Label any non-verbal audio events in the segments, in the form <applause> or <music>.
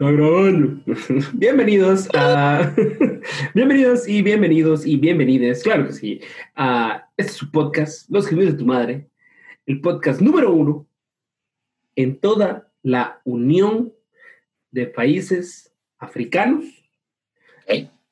Está grabando. Bienvenidos a. <laughs> bienvenidos y bienvenidos y bienvenides, claro que sí, a este es su podcast, Los Gemidos de tu Madre, el podcast número uno en toda la Unión de Países Africanos,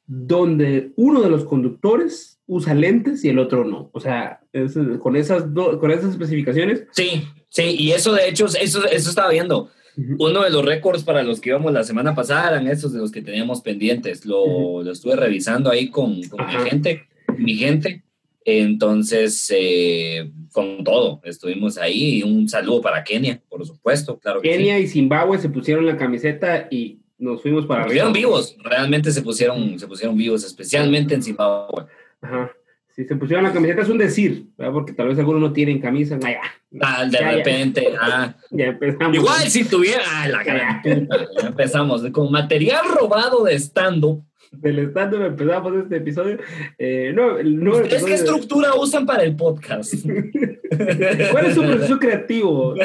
donde uno de los conductores usa lentes y el otro no. O sea, es- con, esas do- con esas especificaciones. Sí, sí, y eso de hecho, eso, eso estaba viendo. Uno de los récords para los que íbamos la semana pasada eran esos de los que teníamos pendientes. Lo, estuve revisando ahí con, con mi gente, mi gente. Entonces, eh, con todo, estuvimos ahí. Un saludo para Kenia, por supuesto, claro que Kenia y Zimbabue se pusieron la camiseta y nos fuimos para arriba. Estuvieron vivos, realmente se pusieron, se pusieron vivos, especialmente en Zimbabue. Ajá. Si se pusieron la camiseta es un decir, ¿verdad? porque tal vez algunos no tienen camisa. Ah, ya. Ah, de Ya, ya. repente, ah, Ya empezamos. igual si tuviera, ah, la gran puta, ya empezamos, con material robado de stand-up. Del stand empezamos este episodio. Eh, no, nuevo ¿Ustedes qué estructura usan para el podcast? <laughs> ¿Cuál es su proceso creativo? <laughs>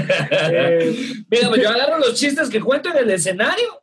Eh, Mira, pues yo agarro los chistes que cuento en el escenario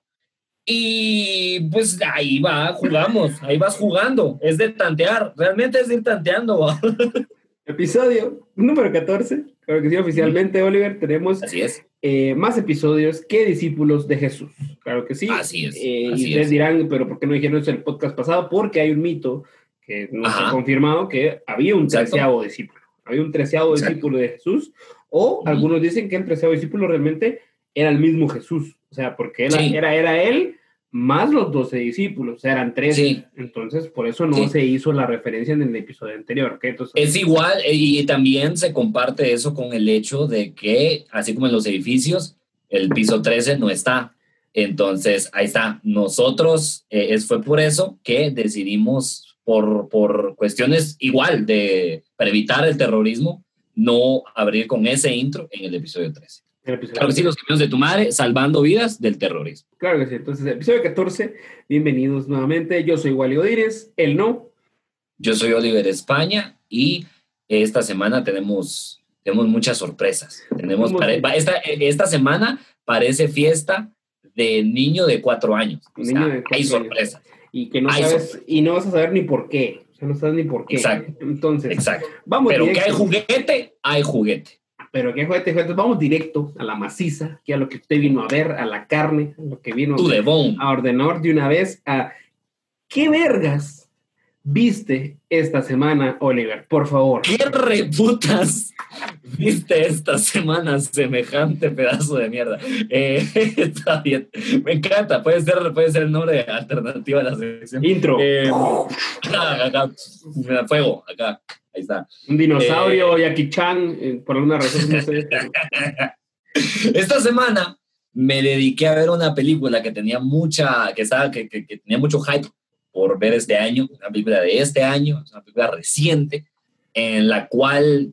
y pues ahí va, jugamos, ahí vas jugando. Es de tantear, realmente es de ir tanteando. ¿va? <laughs> episodio número 14. Claro que sí, oficialmente, Oliver, tenemos Así es. eh, más episodios que discípulos de Jesús. Claro que sí. Así es, Eh, así y ustedes es. dirán, pero ¿por qué no dijeron eso en el podcast pasado? Porque hay un mito que no se ha Ajá. confirmado que había un Exacto. treceavo discípulo. Había un treceavo Exacto. discípulo de Jesús. O algunos dicen que el treceavo discípulo realmente era el mismo Jesús. O sea, porque él- Sí. era, era él más los doce discípulos. O sea, eran tres. Sí. Entonces, por eso no Sí. se hizo la referencia en el episodio anterior. ¿ok? Entonces, Es igual eh, y también se comparte eso con el hecho de que, así como en los edificios, el piso 13 no está. Entonces, ahí está. Nosotros, eh, es, fue por eso que decidimos, por, por cuestiones igual de, para evitar el terrorismo, no abrir con ese intro en el episodio 13. El que sí, los caminos de tu madre, salvando vidas del terrorismo. Claro que sí. Entonces, episodio 14, bienvenidos nuevamente. Yo soy Wally Godínez, él no. Yo soy Oliver España y esta semana tenemos, tenemos muchas sorpresas. Tenemos ¿Cómo pare- que? va- esta, esta semana parece fiesta de niño de cuatro años. O sea, de cuatro hay años. sorpresas. Y que no Hay sabes, y no vas a saber ni por qué. O sea, no sabes ni por qué. Exacto. Entonces, Exacto. vamos Pero que directo. hay juguete, hay juguete. Pero que juguete, juguete. Vamos directo a la maciza, que a lo que usted vino a ver, a la carne, a lo que vino bone. a ordenar de una vez a qué vergas viste esta semana, Oliver, por favor. ¿Qué reputas viste esta semana semejante pedazo de mierda? Eh, <laughs> está bien. Me encanta. Puede ser, puede ser el nombre alternativo a la sección. Intro. Eh, acá, acá, fuego, acá, ahí está. Un dinosaurio, eh, Jackie Chan, eh, por alguna razón, no sé. <laughs> Esta semana me dediqué a ver una película que tenía mucha, que estaba, que, que- que tenía mucho hype por ver este año, una película de este año, una película reciente, en la cual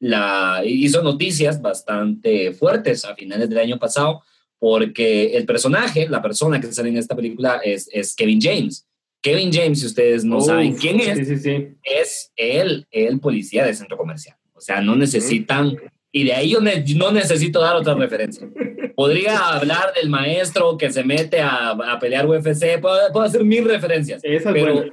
la, hizo noticias bastante fuertes a finales del año pasado, porque el personaje, la persona que sale en esta película es, es Kevin James. Kevin James, si ustedes no Uf, saben quién es, Sí, sí, sí. es el, el policía de centro comercial. O sea, no necesitan, y de ahí yo ne- no necesito dar otra referencia. Podría <laughs> hablar del maestro que se mete a, a pelear UFC, puedo, puedo hacer mil referencias, Esa es Pero-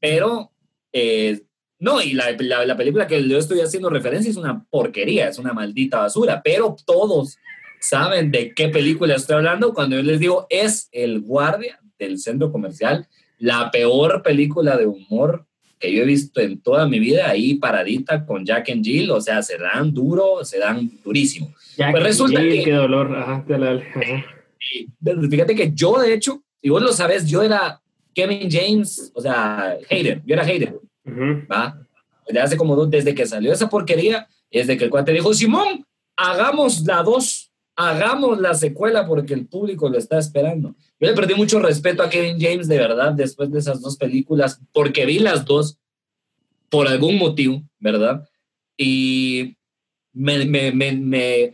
pero eh, no, y la, la, la película que yo estoy haciendo referencia es una porquería, es una maldita basura, pero todos saben de qué película estoy hablando cuando yo les digo es El Guardia del Centro Comercial, la peor película de humor que yo he visto en toda mi vida, ahí paradita con Jack and Jill, o sea, se dan duro, se dan durísimo. Ya Pues resulta que- Qué dolor. Ajá, dale. Ajá. Fíjate que yo, de hecho, y vos lo sabes, yo era Kevin James, o sea, hater, yo era hater. Ujú. ¿va? Desde hace como dos, desde que salió esa porquería, desde que el cuate dijo, Simón, hagamos la dos, hagamos la secuela porque el público lo está esperando. Yo le perdí mucho respeto a Kevin James, de verdad, después de esas dos películas, porque vi las dos por algún motivo, ¿verdad? Y me,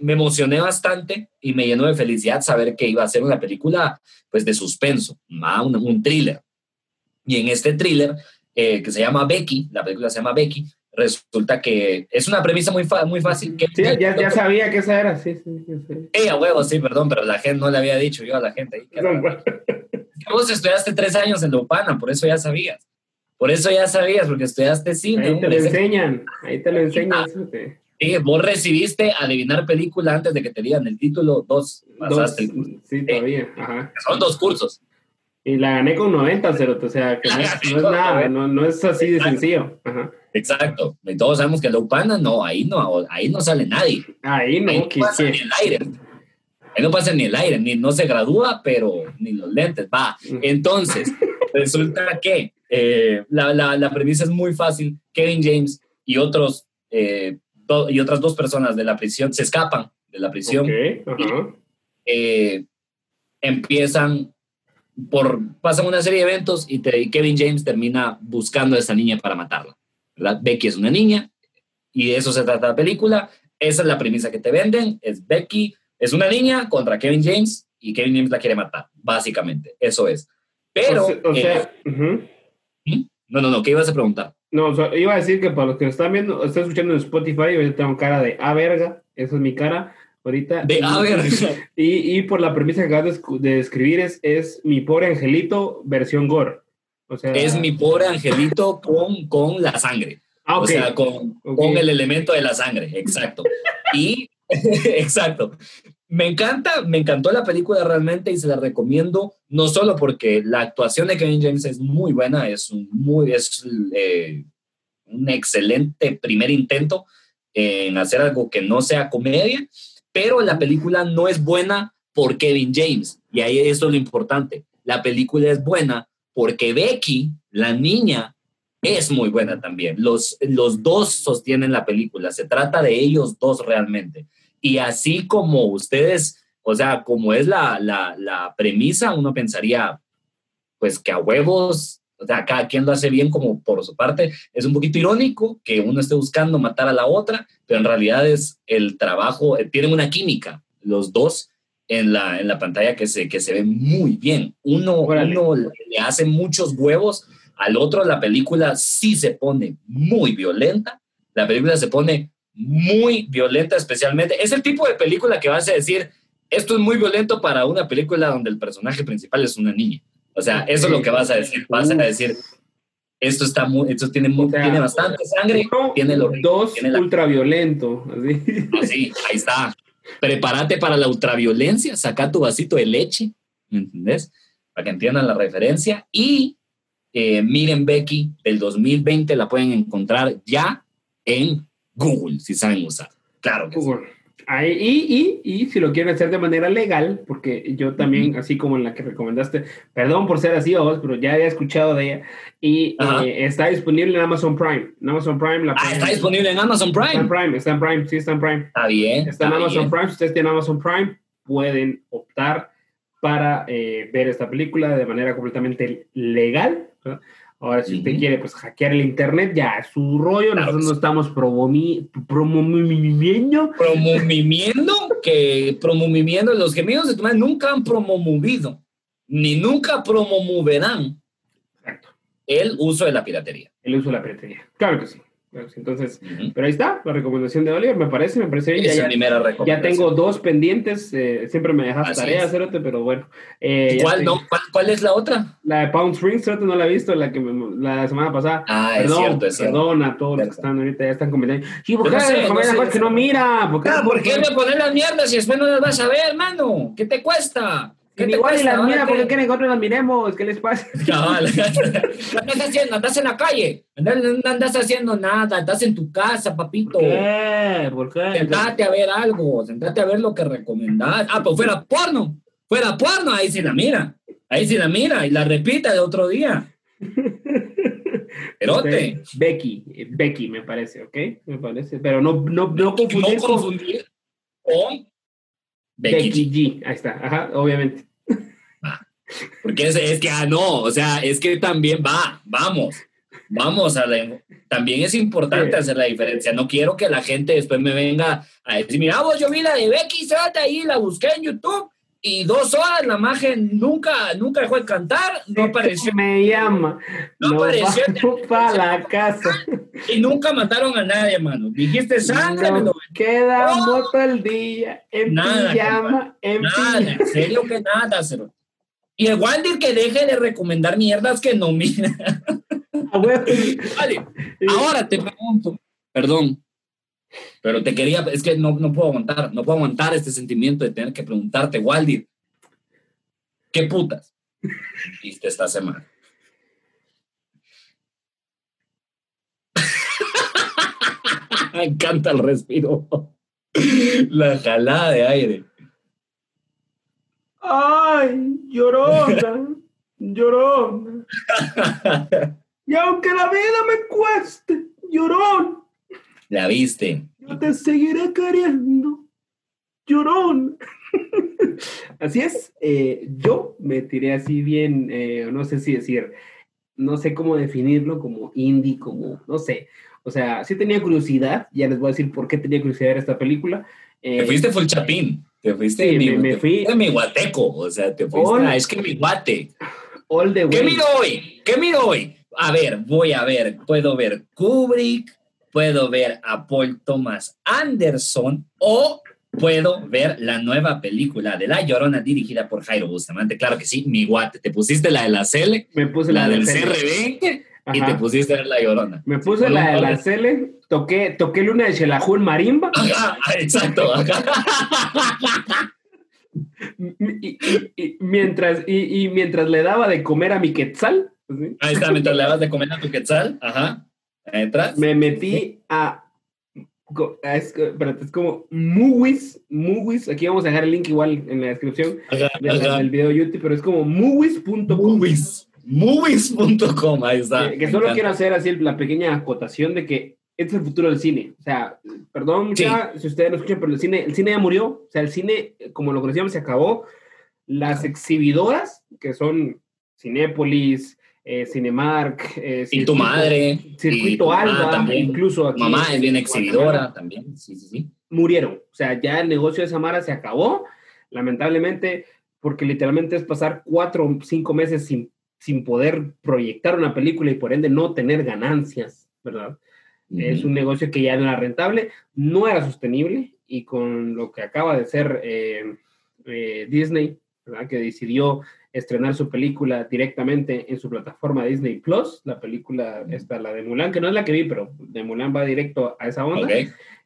emocioné bastante y me llenó de felicidad saber que iba a ser una película, pues, de suspenso, un, un thriller. Y en este thriller, eh, que se llama Becky, la película se llama Becky, resulta que es una premisa muy, muy fácil. Que, sí, ya, ya, sabía que esa era, sí, sí, sí. Ella, huevo, sí, perdón, pero la gente no le había dicho yo a la gente. Vos estudiaste tres años en Lupana, por eso ya sabías. Por eso ya sabías, porque estudiaste cine. Ahí te lo enseñan, ahí te lo enseñan. Sí, vos recibiste adivinar película antes de que te digan el título, dos pasaste dos, Sí, todavía, ajá. Son dos cursos. Y la gané con 90, Cerote, o sea, que no es, <laughs> no es nada, no, no, es así de sencillo. Ajá. Exacto. Y todos sabemos que la UPANA, no, ahí no, ahí no sale nadie. Ahí no, ahí no pasa ni el aire. Ahí no pasa ni el aire, ni no se gradúa, pero ni los lentes, va. Entonces, <laughs> resulta que eh, la, la, la, premisa es muy fácil. Kevin James y, otros, eh, y otras dos personas de la prisión se escapan de la prisión. Okay, y, eh, empiezan por, pasan una serie de eventos y, te, y, Kevin James termina buscando a esa niña para matarla. ¿verdad? Becky es una niña y de eso se trata la película. Esa es la premisa que te venden, es Becky, es una niña contra Kevin James y Kevin James la quiere matar, básicamente, eso es. Pero... O, o sea, eh, uh-huh. No, no, no, ¿qué ibas a preguntar? No, o sea, iba a decir que para los que están viendo, están escuchando en Spotify, yo tengo cara de a verga, esa es mi cara ahorita. De a verga. <laughs> Y, y por la premisa que acabas de, de describir es, es mi pobre angelito versión gore. O sea, es mi pobre angelito con, con la sangre. Ah, okay. O sea, con, okay. con el elemento de la sangre, exacto. y, <laughs> exacto. Me encanta, me encantó la película realmente y se la recomiendo, no solo porque la actuación de Kevin James es muy buena, es un, muy, es, eh, un excelente primer intento en hacer algo que no sea comedia, pero la película no es buena por Kevin James, y ahí es lo importante. La película es buena porque Becky, la niña, es muy buena también. Los, los dos sostienen la película, se trata de ellos dos realmente. Y así como ustedes, o sea, como es la, la, la premisa, uno pensaría, pues que a huevos, o sea, cada quien lo hace bien como por su parte. Es un poquito irónico que uno esté buscando matar a la otra, pero en realidad es el trabajo, eh, tienen una química, los dos, en la, en la pantalla que se, que se ve muy bien. Uno, uno le hace muchos huevos, al otro la película sí se pone muy violenta, la película se pone muy violenta especialmente. Es el tipo de película que vas a decir, esto es muy violento para una película donde el personaje principal es una niña. O sea, eso es lo que vas a decir. Vas a decir, esto está muy, esto tiene, muy, o sea, tiene bastante sangre, uno, tiene lo dos tiene la, ultraviolento. Así. así, ahí está. Prepárate para la ultraviolencia, saca tu vasito de leche, ¿me entendés? Para que entiendan la referencia. Y eh, miren Becky del 2020, la pueden encontrar ya en Google, si saben usar. Claro que Google. Sí. Ahí, y, y, y, si lo quieren hacer de manera legal, porque yo también, uh -huh. así como en la que recomendaste, perdón por ser así, vos, pero ya había escuchado de ella, y uh -huh. eh, está disponible en Amazon Prime. En Amazon Prime la ah, está disponible en Amazon Prime. Está en Prime, está en Prime, sí, está en Prime. Está bien. Está, en Amazon bien. Prime. Si ustedes tienen Amazon Prime, pueden optar para eh, ver esta película de manera completamente legal. ¿no? Ahora, si uh -huh. usted quiere pues, hackear el internet, ya es su rollo. Claro Nosotros no estamos promoviendo. Promoviendo, que promoviendo. Los gemidos de tu madre nunca han promovido, ni nunca promoverán Exacto. el uso de la piratería. El uso de la piratería. Claro que sí. Entonces, uh -huh. pero ahí está, la recomendación de Oliver, me parece, me parece bien. Es ya, primera recomendación. ya tengo dos pendientes, eh, siempre me dejas tareas, Cerote, pero bueno. Eh, ¿Cuál, no? ¿Cuál, ¿Cuál, es la otra? La de Pound Springs, Cerote, no la he visto, la que me, la semana pasada. Ah, perdón, es cierto, es cierto. Perdón a todos los que están ahorita, ya están comentando. Sí, ¿por qué no sé, no sé, que no mira? ¿Por qué, ah, ¿por qué me pones las mierdas si después no las vas a ver, hermano? ¿Qué te cuesta? Que igual y las mira, porque quieren que otros las miremos? ¿Qué les pasa? <laughs> Cabal. <laughs> ¿Qué andas haciendo? ¿Andas en la calle? No andas haciendo nada, estás en tu casa, papito. ¿Por qué? ¿Por qué? Sentate a ver algo, sentate a ver lo que recomendás. Ah, pues fuera porno, fuera porno, ahí sí la mira. Ahí sí la mira y la repita de otro día. <laughs> Erote. Becky, Becky me parece, ¿ok? Me parece, pero no, no, no confundir, no confundir con Becky, Becky G. Ahí está, ajá, obviamente. Ah, porque es, es, que, ah, no, o sea, es que también va, vamos, vamos a la, también es importante sí. hacer la diferencia. No quiero que la gente después me venga a decir, mira, vos, yo vi la de Becky Sota ahí, la busqué en YouTube y dos horas la magia nunca, nunca dejó de cantar, no apareció. Me llama. No apareció. para <laughs> la casa. Y nunca mataron a nadie, hermano. Dijiste sangre, no, Quedamos todo el día en nada, pijama, en Nada, en serio que nada, cero. Y el Waldir que deje de recomendar mierdas que no mira. Vale, ahora te pregunto, perdón, pero te quería, es que no, no puedo aguantar, no puedo aguantar este sentimiento de tener que preguntarte, Waldir, ¿qué putas viste esta semana? <laughs> Me encanta el respiro. La jalada de aire. Ay, llorona, llorona. <laughs> y aunque la vida me cueste, llorón, la viste. Yo te seguiré queriendo. Llorón. <laughs> así es. Eh, yo me tiré así bien, eh, no sé si decir, no sé cómo definirlo, como indie, como, no sé. O sea, sí tenía curiosidad, ya les voy a decir por qué tenía curiosidad de esta película. Eh, te fuiste full chapín. Te fuiste sí, mi, me, fui. mi guateco. O sea, te fuiste. es que mi guate. All the way. ¿Qué miro hoy? ¿Qué miro hoy? A ver, voy a ver. Puedo ver Kubrick, puedo ver a Paul Thomas Anderson o puedo ver la nueva película de La Llorona dirigida por Jairo Bustamante. Claro que sí, mi guate. Te pusiste la de la Cele, Me puse la, del CR20 y te pusiste la Llorona. Me puse la de la Cele, toqué, toqué Luna de Xelajú en marimba. <laughs> Ajá, exacto. <laughs> y, mientras, y, mientras le daba de comer a mi quetzal. Pues Ahí está, mientras le dabas de comer a tu quetzal. Ajá. Me metí a. Es, como Movies, Movies. Aquí vamos a dejar el link igual en la descripción del video de YouTube, pero es como. Movies. Movies.com, ahí está. Que, solo quiero hacer así la pequeña acotación de que este es el futuro del cine. O sea, perdón si ustedes no escuchan, pero el cine, el cine ya murió. O sea, el cine, como lo conocíamos, se acabó. Las exhibidoras, que son Cinépolis, eh, Cinemark. Eh, y tu madre. Circuito Alba, incluso aquí. Mamá es bien exhibidora también, sí, sí, sí. Murieron. O sea, ya el negocio de Samara se acabó, lamentablemente, porque literalmente es pasar cuatro o cinco meses sin, sin poder proyectar una película y por ende no tener ganancias, ¿verdad? Es un negocio que ya no era rentable, no era sostenible y con lo que acaba de ser eh, Disney, ¿verdad? Que decidió estrenar su película directamente en su plataforma Disney Plus, la película esta, la de Mulan, que no es la que vi, pero de Mulan va directo a esa onda.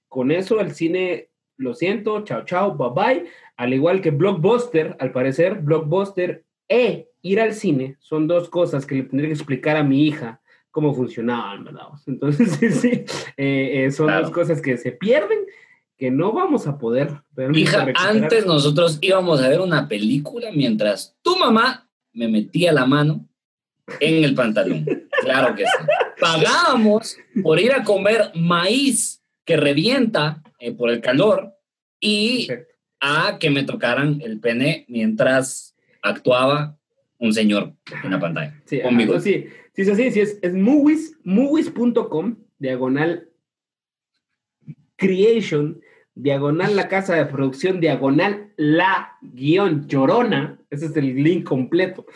Con eso el cine, lo siento, chao, chao, bye bye. Al igual que Blockbuster, al parecer, Blockbuster e ir al cine son dos cosas que le tendría que explicar a mi hija cómo funcionaban, ¿verdad? <laughs> Entonces, sí, sí, eh, eh, son dos cosas que se pierden que no vamos a poder ver. Hija, antes nosotros íbamos a ver una película mientras tu mamá me metía la mano en el pantalón. <laughs> Claro que sí. Pagábamos por ir a comer maíz que revienta eh, por el calor y a que me tocaran el pene mientras actuaba un señor en la pantalla. Sí, conmigo. sí, sí, sí, sí, es, es movies, movies.com, diagonal creation diagonal la casa de producción, diagonal la guion llorona. Ese es el link completo.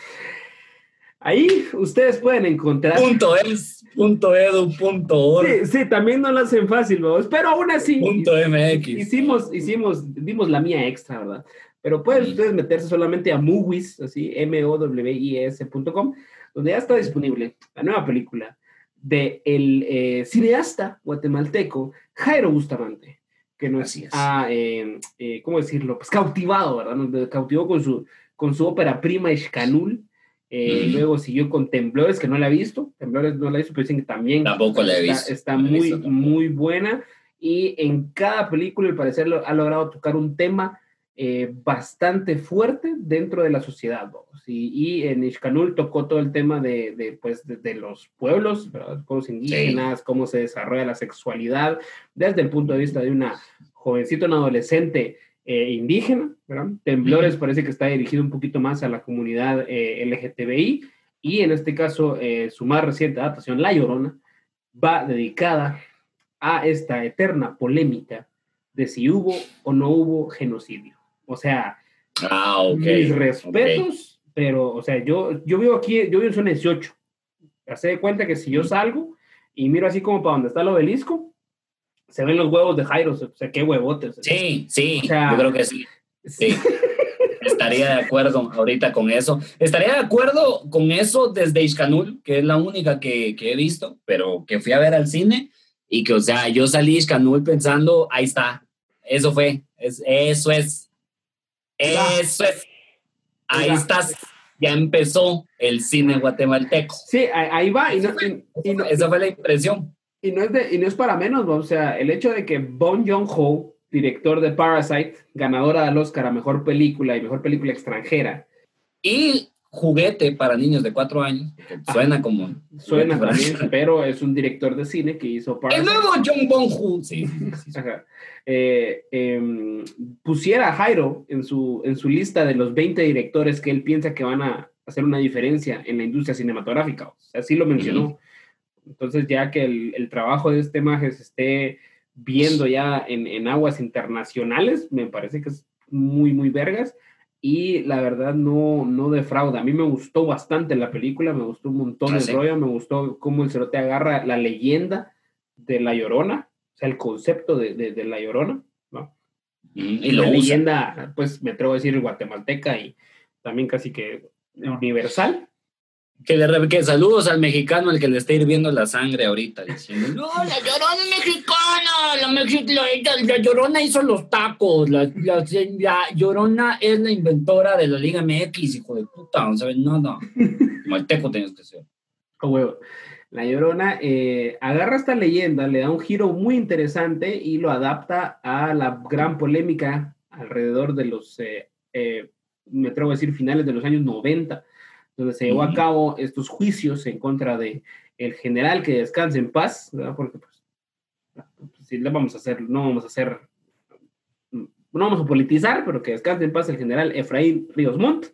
Ahí ustedes pueden encontrar. Punto es, punto edu, punto org. Sí, sí, también no lo hacen fácil, vamos. pero aún así. Punto MX. Hicimos, hicimos, dimos la mía extra, ¿verdad? Pero pueden ustedes meterse solamente a movies, así, M-O-W-I-S.com, donde ya está disponible la nueva película de el eh, cineasta guatemalteco Jairo Bustamante que nos ha, eh, eh, ¿cómo decirlo? Pues cautivado, ¿verdad? Nos cautivó con su, con su ópera prima Escanul. Eh, Luego siguió con Temblores, que no la he visto. Temblores no la he visto, pero dicen que también Tampoco la he visto. está, muy, muy buena. Y en cada película, al parecer, ha logrado tocar un tema eh, bastante fuerte dentro de la sociedad. Y, en Ishkanul tocó todo el tema de, de pues, de, los pueblos, ¿verdad? pueblos indígenas, cómo se desarrolla la sexualidad desde el punto de vista de una jovencita, una adolescente eh, indígena. ¿verdad? Temblores parece que está dirigido un poquito más a la comunidad eh, LGTBI y en este caso su más reciente adaptación, La Llorona, va dedicada a esta eterna polémica de si hubo o no hubo genocidio. O sea, Ah, ok. Mis respetos, pero, o sea, yo, yo vivo aquí, yo vivo en zona 18. Hace de cuenta que si yo salgo y miro así como para donde está el obelisco, se ven los huevos de Jairo, o sea, qué huevotes. Sí, sí, O sea, yo creo que sí. Sí. Estaría de acuerdo ahorita con eso. Estaría de acuerdo con eso desde Iscanul, que es la única que, que he visto, pero que fui a ver al cine y que, o sea, yo salí Iscanul pensando, ahí está, eso fue, es, eso es, eso es, ahí estás, ya empezó el cine guatemalteco. Sí, ahí, va, y no, y- y no- Esa fue la impresión. y no es de- y no es para menos, ¿no? o sea, el hecho de que Bong Joon-ho, director de Parasite, ganadora del Oscar a Mejor Película y Mejor Película Extranjera, Y juguete para niños de cuatro años, suena como... suena también, pero es un director de cine que hizo El Parasite. nuevo John Bong-Hu. Sí, sí, sí. Eh, em, pusiera a Jairo en su, en su lista de los 20 directores que él piensa que van a hacer una diferencia en la industria cinematográfica. O sea, así lo mencionó. Entonces, ya que el, el trabajo de este maje se esté viendo ya en, en aguas internacionales, me parece que es muy, muy vergas. Y la verdad no, no defrauda. A mí me gustó bastante la película, me gustó un montón Ah, el sí. rollo, me gustó cómo el cerote agarra la leyenda de La Llorona, o sea, el concepto de, de, de La Llorona, ¿no? Mm, Y la usa. leyenda, pues me atrevo a decir guatemalteca y también casi que universal. Que, le, que saludos al mexicano al que le está hirviendo la sangre ahorita, diciendo, <laughs> no, la llorona es mexicana, la, mexi- la- la llorona hizo los tacos, la, la- la llorona es la inventora de la Liga MX, hijo de puta, no sabes <laughs> nada. Malteco tenías que ser. Oh, huevo. La Llorona eh, agarra esta leyenda, le da un giro muy interesante y lo adapta a la gran polémica alrededor de los, eh, eh, me atrevo a decir, finales de los años 90, donde se llevó a cabo estos juicios en contra de el general que descanse en paz, ¿verdad? porque pues, si le vamos a hacer, no vamos a hacer, no vamos a politizar, pero que descanse en paz el general Efraín Ríos Montt.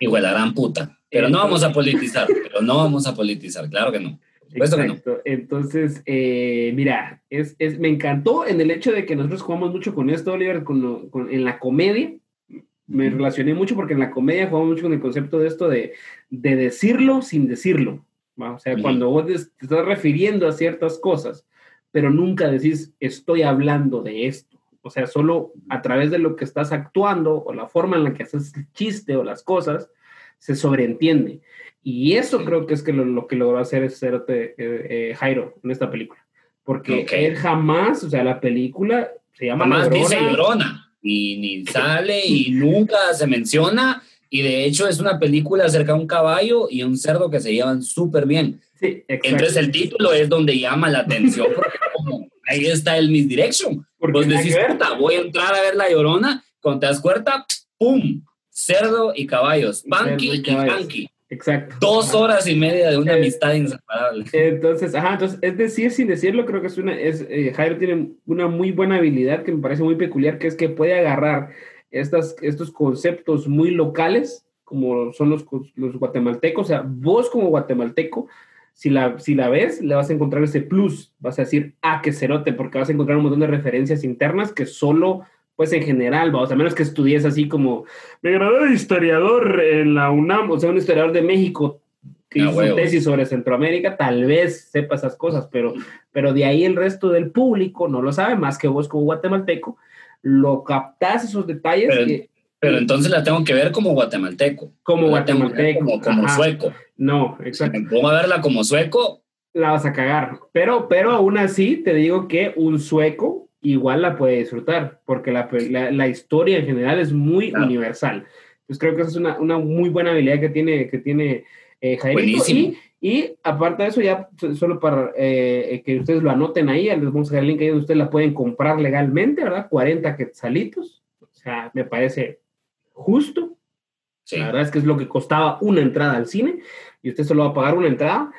Igual la gran puta. Pero no vamos a politizar, <laughs> pero no vamos a politizar, claro que no. Que no. Exacto. Entonces, eh, mira, es, es- me encantó en el hecho de que nosotros jugamos mucho con esto, Oliver, con lo- con- en la comedia. Me relacioné mucho porque en la comedia jugamos mucho con el concepto de esto de, de decirlo sin decirlo. ¿va? O sea, cuando vos te estás refiriendo a ciertas cosas, pero nunca decís estoy hablando de esto. O sea, solo a través de lo que estás actuando o la forma en la que haces el chiste o las cosas, se sobreentiende. Y eso creo que es que lo, lo que logró hacer es Cerote, eh, eh, Jairo en esta película. Porque él jamás, o sea, la película se llama Jamás dice llorona y ni <laughs> sale y nunca se menciona. Y de hecho es una película acerca de un caballo y un cerdo que se llevan súper bien. Sí. Entonces el título es donde llama la atención porque como, ahí está el misdirection. Vos decís, puta, voy a entrar a ver La Llorona, cuando te das cuenta, ¡pum! Cerdo y caballos, Cerdo y y caballos. Panky. Exacto. Dos Ajá. horas y media de una Eh, amistad inseparable. Entonces, ajá, entonces, es decir, sin decirlo, creo que es una, es, eh, Jairo tiene una muy buena habilidad que me parece muy peculiar, que es que puede agarrar estas, estos conceptos muy locales, como son los, los guatemaltecos, o sea, vos como guatemalteco, si la, si la ves, le vas a encontrar ese plus, vas a decir, ah, qué cerote, porque vas a encontrar un montón de referencias internas que solo, pues en general, vamos, a menos que estudies así como, me gradué de historiador en la UNAM, o sea, un historiador de México que Ah, hizo tesis sobre Centroamérica, tal vez sepa esas cosas, pero, pero de ahí el resto del público no lo sabe, más que vos como guatemalteco, lo captás esos detalles Pero- entonces la tengo que ver como guatemalteco. como guatemalteco. Como, sueco. No, exacto. pongo a verla como sueco, La vas a cagar. Pero, pero aún así te digo que un sueco igual la puede disfrutar, porque la, la, la historia en general es muy Claro. universal. Entonces creo que esa es una, una muy buena habilidad que tiene, que tiene eh, Jairito. Buenísimo. Y, y aparte de eso, ya so- solo para eh, que ustedes lo anoten ahí, les vamos a dejar el link ahí donde ustedes la pueden comprar legalmente, ¿verdad? 40 quetzalitos. O sea, me parece justo. sí. La verdad es que es lo que costaba una entrada al cine y usted solo va a pagar una entrada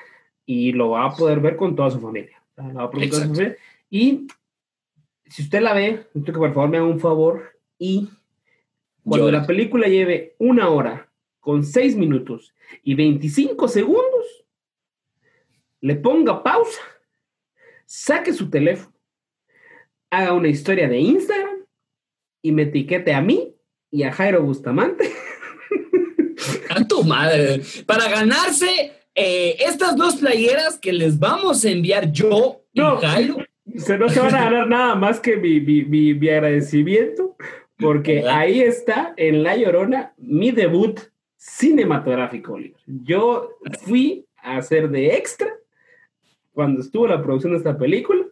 y lo va a poder ver con toda su familia. O sea, la va a poder toda su familia. Y si usted la ve, que por favor me haga un favor y cuando la película lleve una hora con seis minutos y 25 segundos, le ponga pausa, saque su teléfono, haga una historia de Instagram y me etiquete a mí y a Jairo Bustamante. <laughs> A tu madre. Para ganarse eh, estas dos playeras que les vamos a enviar yo y No. Jairo. Se no se van a ganar nada más que mi, mi, mi- mi agradecimiento, porque ¿Verdad? ahí está en La Llorona mi debut cinematográfico. Yo fui a hacer de extra cuando estuvo la producción de esta película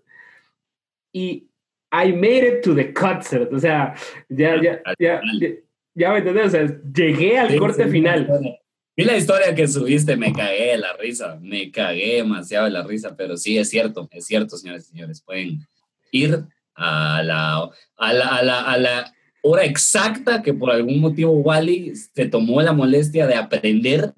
y I made it to the concert. O sea, ya, ya, ya, ya, ya me entendés, o sea, llegué al corte final. Vi la historia que subiste, me cagué de la risa, me cagué demasiado de la risa, pero sí, es cierto, es cierto, señores y señores, pueden ir a la, a la, a la, a la hora exacta que por algún motivo Wally se tomó la molestia de aprender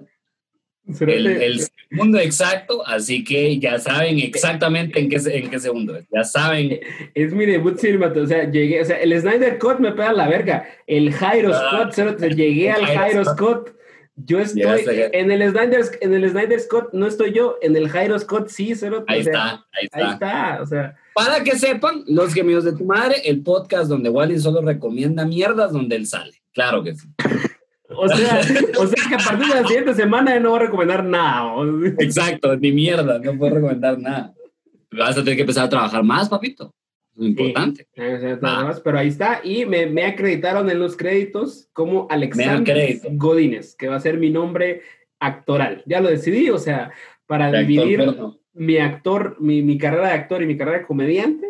el, el segundo exacto, así que ya saben exactamente en qué, en qué segundo es, ya saben. Es mi debut cinematográfico. O sea, llegué, o sea, el Snyder Cut me pega la verga. El Jairo Ah, Scott, llegué al Jairo Scott. Yo estoy en el Snyder, en el Snyder Scott, no estoy yo, en el Jairo Scott sí, cero. Ahí o sea, está, ahí está. Ahí está, o sea, Para que sepan, Los Gemidos de tu Madre, el podcast donde Wally solo recomienda mierdas donde él sale. Claro que sí. O sea, o sea que a partir de la siguiente semana no voy a recomendar nada. Exacto, ni mierda, no puedo recomendar nada. Vas a tener que empezar a trabajar más, papito. Es importante. Nada más, pero ahí está, y me, me acreditaron en los créditos como Alexander. Godínez, que va a ser mi nombre actoral. Ya lo decidí, o sea, para De actor dividir porno. mi actor, mi, mi carrera de actor y mi carrera de comediante,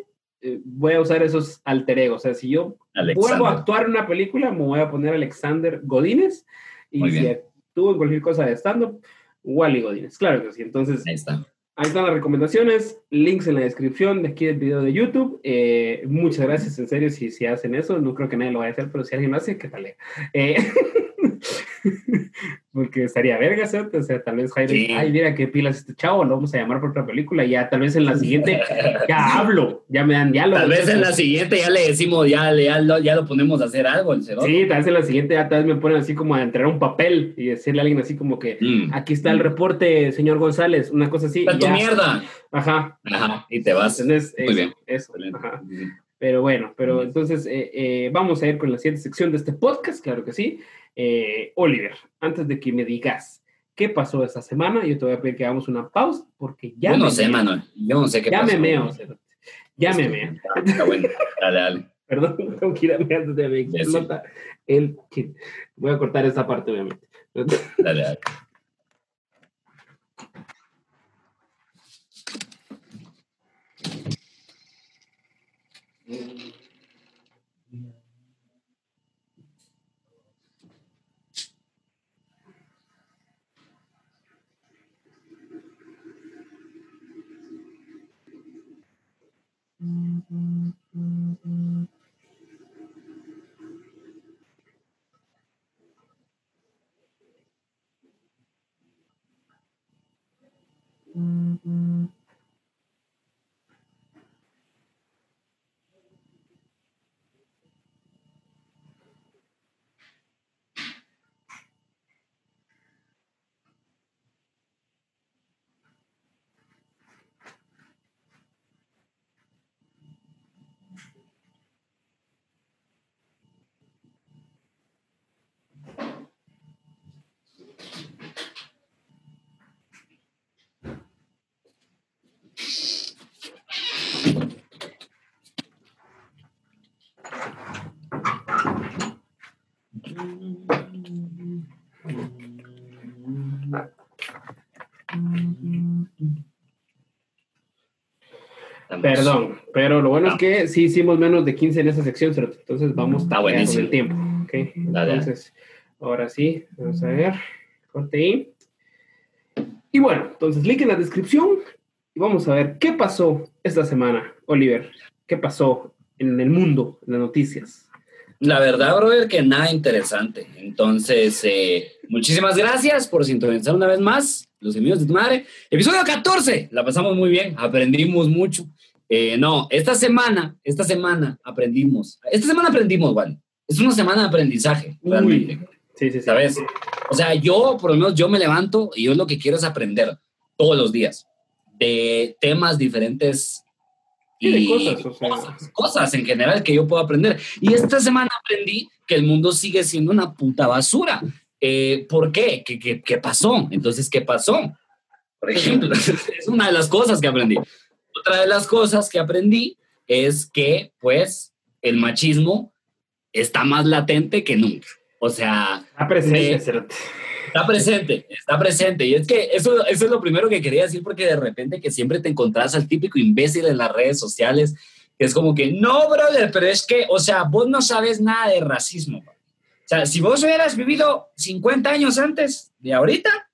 eh, voy a usar esos alter egos. O sea, si yo Alexander. vuelvo a actuar en una película, me voy a poner Alexander Godínez. Y Muy si bien. actúo en cualquier cosa de stand-up, Wally Godínez. Claro que sí. Entonces, Ahí está. ahí están las recomendaciones, links en la descripción de aquí del video de YouTube. Eh, muchas gracias, en serio, si, si hacen eso. No creo que nadie lo vaya a hacer, pero si alguien lo hace, ¿qué tal? Eh, <laughs> <laughs> porque estaría verga, ¿cierto? O sea, tal vez Jairo, Sí. ay, mira qué pilas este chavo, lo vamos a llamar por otra película. y Ya, tal vez en la siguiente ya hablo, ya me dan diálogo. Tal vez en la siguiente ya le decimos, ya, ya, lo, ya lo ponemos a hacer algo, el. Sí, tal vez en la siguiente ya tal vez me ponen así como a entregar un papel y decirle a alguien así como que Mm. aquí está el reporte, señor González, una cosa así. Y tu mierda. Ajá. Ajá, y te vas. ¿Entendés? Muy Eso, bien. Eso. Ajá. Pero bueno, pero Ujú. entonces eh, eh, vamos a ir con la siguiente sección de este podcast, claro que sí. Eh, Oliver, antes de que me digas qué pasó esta semana, yo te voy a pedir que hagamos una pausa porque ya Yo no me sé. Manuel. Yo no sé qué Ya pasó. me meo, ya me meo. Está, bueno. Dale, dale. <laughs> Perdón, <laughs> tengo que ir a mear antes de me sí. explota el kit. Voy a cortar esta parte, obviamente. Dale, dale. <laughs> Mm-hmm. Perdón, pero lo bueno Ah. es que sí hicimos menos de 15 en esa sección, entonces vamos Está con buenísimo. el tiempo. ¿ok? Dale. Entonces, ahora sí, vamos a ver, corte ahí. Y bueno, entonces, link en la descripción y vamos a ver qué pasó esta semana, Oliver. ¿Qué pasó en el mundo, en las noticias? La verdad, brother, que nada interesante. Entonces, eh, muchísimas gracias por sintonizar una vez más Los Amigos de tu Madre. Episodio 14. La pasamos muy bien, aprendimos mucho. Eh, no, esta semana, esta semana aprendimos. Esta semana aprendimos, Juan. Es una semana de aprendizaje, Uy. realmente. Sí, sí, sí. ¿Sabes? O sea, yo, por lo menos, yo me levanto y yo lo que quiero es aprender todos los días de temas diferentes y cosas, cosas, en general que yo puedo aprender. Y esta semana aprendí que el mundo sigue siendo una puta basura. Eh, ¿Por qué? ¿Qué, qué? qué pasó? Entonces, ¿qué pasó? Por ejemplo, <laughs> es una de las cosas que aprendí. Otra de las cosas que aprendí es que, pues, el machismo está más latente que nunca. O sea... Está presente, Está presente, está presente. Y es que eso, eso es lo primero que quería decir porque de repente que siempre te encontrás al típico imbécil en las redes sociales que es como que, no, brother, pero es que, o sea, vos no sabes nada de racismo. O sea, si vos hubieras vivido 50 años antes de ahorita,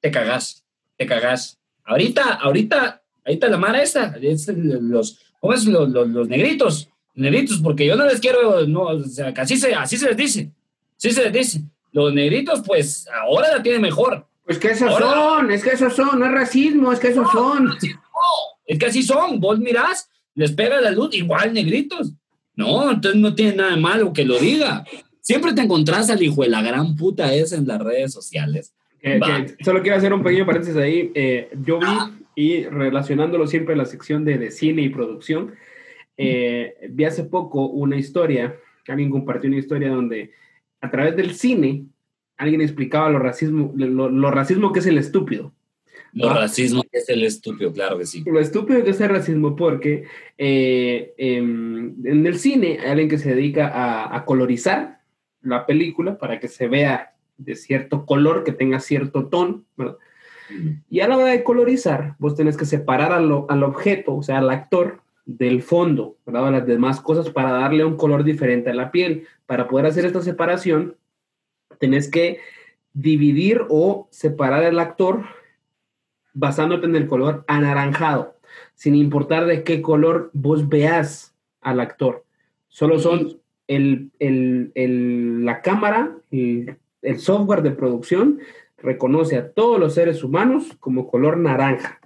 te cagás, te cagás. Ahorita, ahorita, ahorita la mara esta, los, ¿cómo es? Los, los, negritos, negritos, porque yo no les quiero, no, o sea, así se, así se les dice, así se les dice. Los negritos, pues, ahora la tienen mejor. Pues que esos son, es que esos son, no es racismo, es que esos son. No, es que así son, vos mirás, les pega la luz, igual negritos. No, entonces no tiene nada de malo que lo diga. Siempre te encontrás al hijo de la gran puta esa en las redes sociales. solo quiero hacer un pequeño paréntesis ahí. Eh, yo vi, y relacionándolo siempre a la sección de, de cine y producción, eh, vi hace poco una historia, alguien compartió una historia donde a través del cine alguien explicaba lo racismo, lo, racismo que es el estúpido. Lo racismo que es el estúpido, claro que sí. Lo estúpido que es el racismo porque eh, em, en el cine hay alguien que se dedica a, colorizar la película para que se vea de cierto color, que tenga cierto tono, Y a la hora de colorizar, vos tenés que separar al, al objeto, o sea, al actor, del fondo, ¿verdad? las demás cosas para darle un color diferente a la piel. Para poder hacer esta separación, tenés que dividir o separar el actor basándote en el color anaranjado, sin importar de qué color vos veas al actor. Solo son el, la cámara, y el software de producción reconoce a todos los seres humanos como color naranja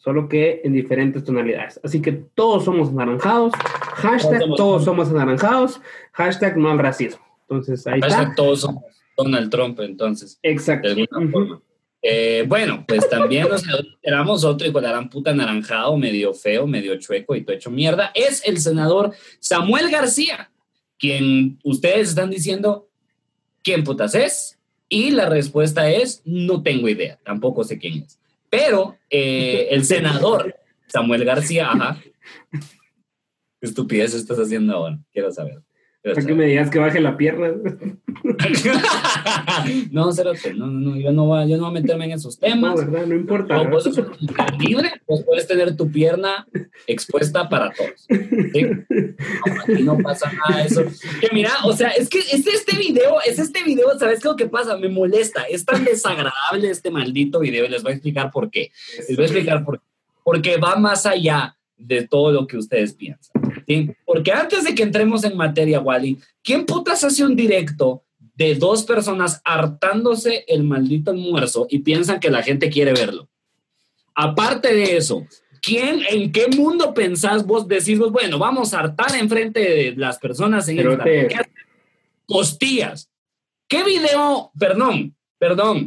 solo que en diferentes tonalidades. Así que todos somos anaranjados, hashtag todos somos anaranjados, hashtag no al racismo. Entonces ahí hashtag todos somos Donald Trump, entonces. Exacto. De alguna forma. Eh, bueno, pues también nos esperamos otro la puta anaranjado, medio feo, medio chueco y todo hecho mierda. Es el senador Samuel García, quien ustedes están diciendo, ¿quién putas es? Y la respuesta es, no tengo idea, tampoco sé quién es. Pero eh, el senador Samuel García, ajá. <laughs> ¿Qué estupidez estás haciendo ahora? Quiero saber. Para que me digas que baje la pierna. <laughs> no, cérate, no, no, yo no, voy, yo no voy a meterme en esos temas. No, ¿verdad? No importa. No, vos libre, pues puedes tener tu pierna expuesta para todos. ¿sí? No, pasa nada de eso. Que mira, o sea, es que es este video, es este video, ¿sabes qué es lo que pasa? Me molesta. Es tan desagradable este maldito video y les voy a explicar por qué. Les voy a explicar por qué. Porque va más allá de todo lo que ustedes piensan. Porque antes de que entremos en materia, Wally, ¿quién putas hace un directo de dos personas hartándose el maldito almuerzo y piensan que la gente quiere verlo? Aparte de eso, ¿quién, en qué mundo pensás vos decís, bueno, vamos a hartar enfrente de las personas en el Costillas. ¿Qué video? Perdón, perdón.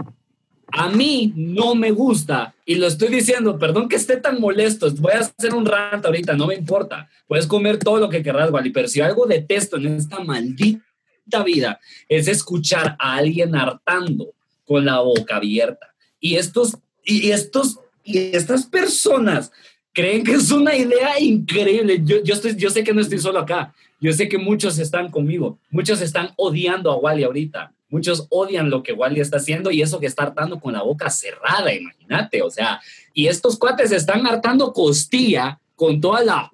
A mí no me gusta, y lo estoy diciendo, perdón que esté tan molesto, voy a hacer un rant ahorita, no me importa. Puedes comer todo lo que querrás, Wally, pero si algo detesto en esta maldita vida es escuchar a alguien hartando con la boca abierta. Y estos, y estos, y estas personas creen que es una idea increíble. Yo, yo, estoy, yo sé que no estoy solo acá. Yo sé que muchos están conmigo. Muchos están odiando a Wally ahorita. Muchos odian lo que Wally está haciendo y eso que está hartando con la boca cerrada, imagínate, o sea, y estos cuates están hartando costilla con toda la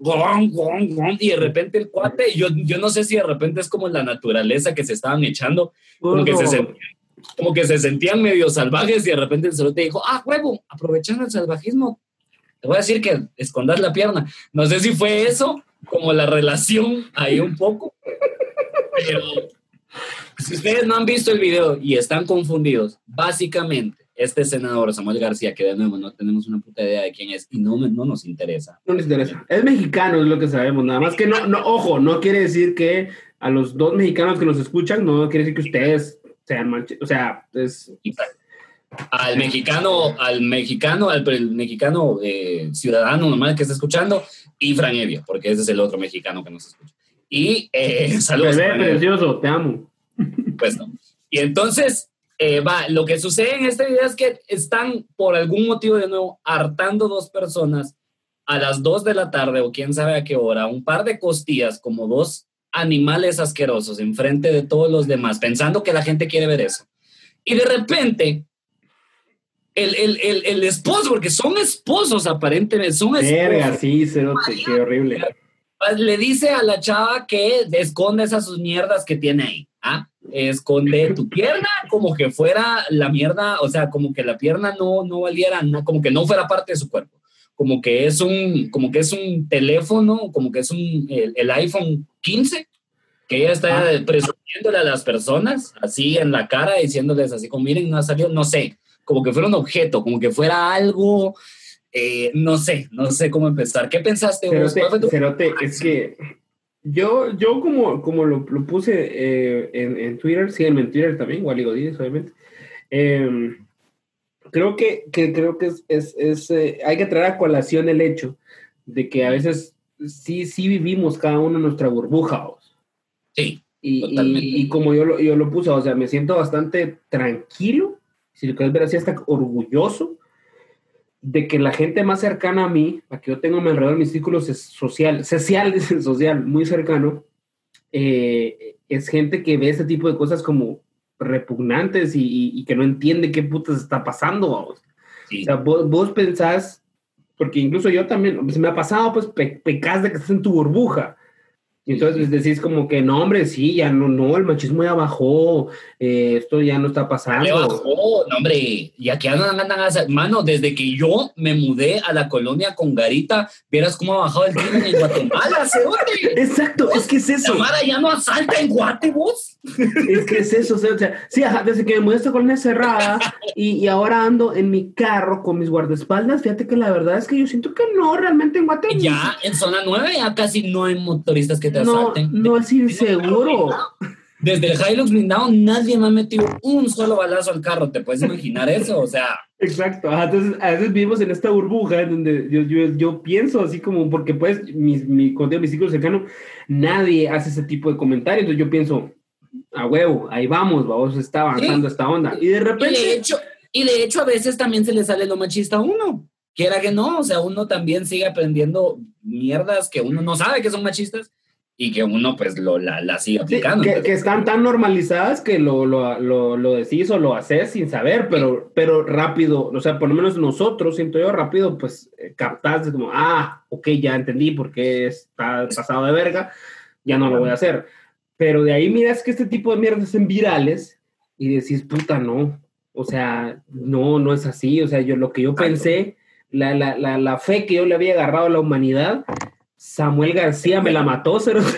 y de repente el cuate, yo, yo no sé si de repente es como la naturaleza que se estaban echando, como, que, se sentían, como que se sentían medio salvajes y de repente el cerote dijo, ah, huevo, aprovechando el salvajismo, te voy a decir que escondas la pierna. No sé si fue eso, como la relación ahí un poco, pero si ustedes no han visto el video y están confundidos, básicamente este senador Samuel García, que de nuevo no tenemos una puta idea de quién es y no, no nos interesa. No nos interesa. Es mexicano, es lo que sabemos. Nada más que no, no, ojo, no quiere decir que a los dos mexicanos que nos escuchan, no quiere decir que ustedes sean manches. O sea, es. al mexicano, al mexicano, al mexicano eh, ciudadano normal que está escuchando y Fran Evia, porque ese es el otro mexicano que nos escucha. Y eh, saludos. Bebé precioso, te amo. Y entonces, eh, va, lo que sucede en este video es que están por algún motivo de nuevo hartando dos personas a las dos de la tarde o quién sabe a qué hora, un par de costillas como dos animales asquerosos enfrente de todos los demás, pensando que la gente quiere ver eso. Y de repente, el, el, el, el esposo, porque son esposos aparentemente, son esposos. Verga, sí, cerote, qué horrible. Le dice a la chava que esconde esas sus mierdas que tiene ahí. ¿Ah? Esconde tu pierna como que fuera la mierda, o sea, como que la pierna no, no valiera, nada, como que no fuera parte de su cuerpo. Como que es un, como que es un teléfono, como que es un, el, el iPhone 15, que ella está Ah. presumiéndole a las personas, así en la cara, diciéndoles así como, miren, no ha salido, no sé, como que fuera un objeto, como que fuera algo, eh, no sé, no sé cómo empezar. ¿Qué pensaste Cerote, Cerote, es que yo, yo como, como lo, lo puse eh, en, en Twitter, síganme en Twitter también, Wally Godínez, obviamente. Eh, creo que, que creo que es, es, es, eh, hay que traer a colación el hecho de que a veces sí, sí vivimos cada uno nuestra burbuja. vos. Sí, Y, Totalmente. y, y como yo lo, yo lo puse, o sea, me siento bastante tranquilo, si lo quieres ver así, hasta orgulloso de que la gente más cercana a mí, la que yo tengo a mi alrededor, mi círculo so- social, social, <laughs> social, muy cercano, eh, es gente que ve este tipo de cosas como repugnantes y, y- y que no entiende qué putas está pasando. vamos. sí. O sea, vos, vos pensás, porque incluso yo también, pues, me ha pasado, pues pe- pecas de que estás en tu burbuja. Y entonces les decís como que no, hombre, sí, ya no, no, el machismo ya bajó, eh, esto ya no está pasando. bajó, no, hombre, y aquí andan, andan a hacer- mano, desde que yo me mudé a la colonia con Garita, vieras cómo ha bajado el crimen en Guatemala, cerote. Exacto, es que es eso. Samara ya no asalta en Guate, vos. Es que es eso, o sea, o sea, sí, ajá, desde que me mudé a esta colonia cerrada y, y ahora ando en mi carro con mis guardaespaldas, fíjate que la verdad es que yo siento que no, realmente en Guatemala. Ya en zona 9 ya casi no hay motoristas que te no, asalten. no es inseguro. Desde el Hilux blindado nadie me ha metido un solo balazo al carro, ¿te puedes imaginar eso? O sea, Exacto, ajá, entonces a veces vivimos en esta burbuja en donde yo, yo, yo pienso así como, porque pues mi, mi, digo mi círculo cercano, nadie hace ese tipo de comentarios, entonces yo pienso, a huevo, ahí vamos, vamos, está avanzando esta onda. Y de y de repente, hecho, y de hecho a veces también se le sale lo machista a uno. Quiera que no, o sea, uno también sigue aprendiendo mierdas que uno no sabe que son machistas y que uno pues lo, la, la sigue sí, aplicando. que, Entonces, que están tan normalizadas que lo, lo, lo, lo decís o lo haces sin saber, pero, pero rápido, o sea, por lo menos nosotros, siento yo, rápido, pues eh, captás de como, ah, ok, ya entendí por qué está pasado de verga, ya no lo voy a hacer. Pero de ahí miras que este tipo de mierdas son virales y decís, puta, no. O sea, no, no es así. O sea, yo lo que yo pensé, la, la, la, la fe que yo le había agarrado a la humanidad, Samuel García me la mató, cero. <laughs>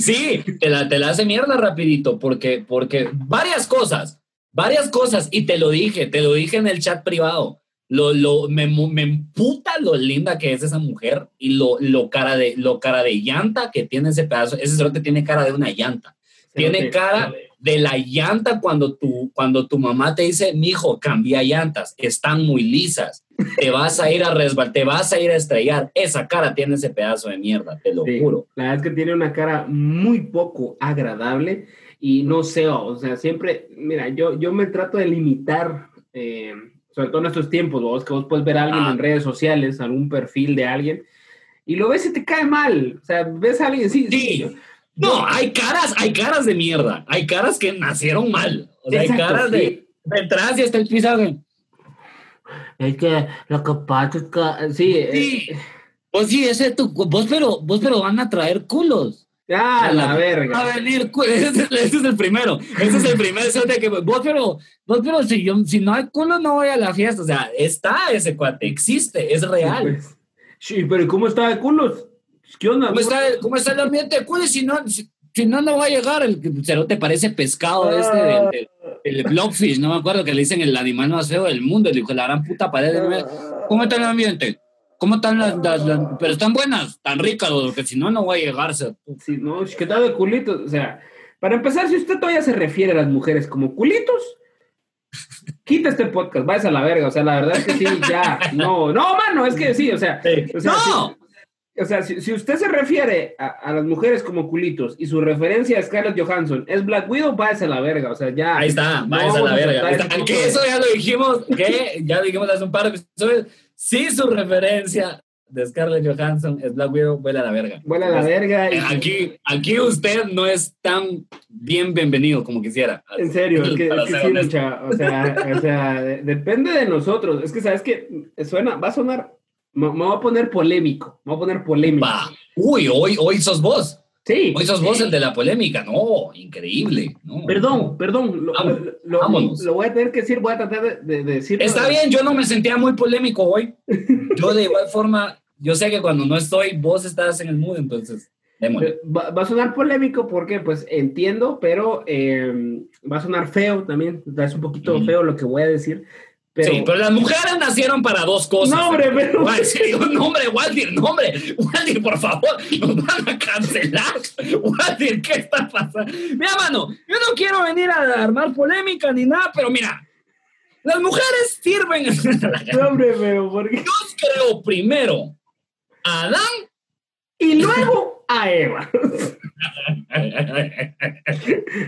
Sí, te la, te la hace mierda rapidito, porque, porque varias cosas, varias cosas, y te lo dije, te lo dije en el chat privado, lo, lo, me, me emputa lo linda que es esa mujer y lo, lo, cara de, lo cara de llanta que tiene ese pedazo, ese cerote tiene cara de una llanta, tiene cara de la llanta cuando tu, cuando tu mamá te dice, mijo, cambia llantas, están muy lisas, te vas a ir a resbalar, te vas a ir a estrellar, esa cara tiene ese pedazo de mierda, te lo Sí, juro. La verdad es que tiene una cara muy poco agradable y no sé, o sea, siempre, mira, yo, yo me trato de limitar, eh, sobre todo en estos tiempos, vos, que vos puedes ver a alguien Ah. en redes sociales, algún perfil de alguien, y lo ves y te cae mal, o sea, ves a alguien, sí, Sí. No, hay caras, hay caras de mierda. Hay caras que nacieron mal. O sea, Exacto, hay caras sí. de detrás y está el pisaje. Es que lo que pasa es que, sí, eh, Sí. Vos sí, ese tu, vos pero, vos pero van a traer culos. ah, la Va verga. a venir. <laughs> Ese, es- ese es el primero. Ese es el primer de que vos pero, vos pero si yo, si no hay culo no voy a la fiesta. O sea, está ese cuate, existe, es real. Pues, Sí, pero ¿cómo está de culos? ¿Qué onda? ¿Cómo está, ¿Cómo está el ambiente de culos? Si no, si, si no, no va a llegar. El cerote parece pescado este del, del- el Blockfish, no me acuerdo que le dicen el animal más feo del mundo, el hijo de la gran puta pared nueve. ¿Cómo está el ambiente? ¿Cómo están las, las- las- pero están buenas, tan ricas, porque si no, no voy a llegar. se- Sí, no, ¿qué tal de culitos? O sea, para empezar, si usted todavía se refiere a las mujeres como culitos, quita este podcast, vayas a la verga. O sea, la verdad es que sí, ya. No, no, mano, es que sí, o sea. O sea ¡No! si, o sea, si, si usted se refiere a, a, las mujeres como culitos y su referencia a Scarlett Johansson es Black Widow, váyase a la verga. O sea, ya. Ahí está, váyase a la verga. Que eso ya lo dijimos, que ya lo dijimos hace un par de episodios. Sí, su referencia de Scarlett Johansson es Black Widow, vuela a la verga. Vuela a la verga. Y... Aquí, aquí usted no es tan bien bienvenido como quisiera. En serio, es que, es que sí, lucha, o sea, o sea de, depende de nosotros. Es que, ¿sabes que Suena, va a sonar, me, me voy a poner polémico, me voy a poner polémico. Va. Uy, hoy, hoy sos vos. Sí. Hoy sos sí. vos el de la polémica. No, increíble. No, perdón, perdón. Lo, Vamos, lo, vámonos. lo, voy a tener que decir, voy a tratar de, de, de decirlo. Está bien, yo no me sentía muy polémico hoy. <laughs> Yo de igual forma, yo sé que cuando no estoy, vos estás en el mood, entonces, démosle. Va, va, a sonar polémico porque, pues, entiendo, pero eh, va a sonar feo también. Es un poquito mm. feo lo que voy a decir. Pero... Sí, pero las mujeres nacieron para dos cosas. No, hombre, pero... <laughs> No, hombre, Waldir, no, hombre. Waldir, por favor, nos van a cancelar. Waldir, ¿qué está pasando? Mira, mano, yo no quiero venir a armar polémica ni nada, pero mira, las mujeres sirven. <laughs> No, hombre, pero ¿por qué? Dios creó primero a Adán y luego a Eva. <laughs>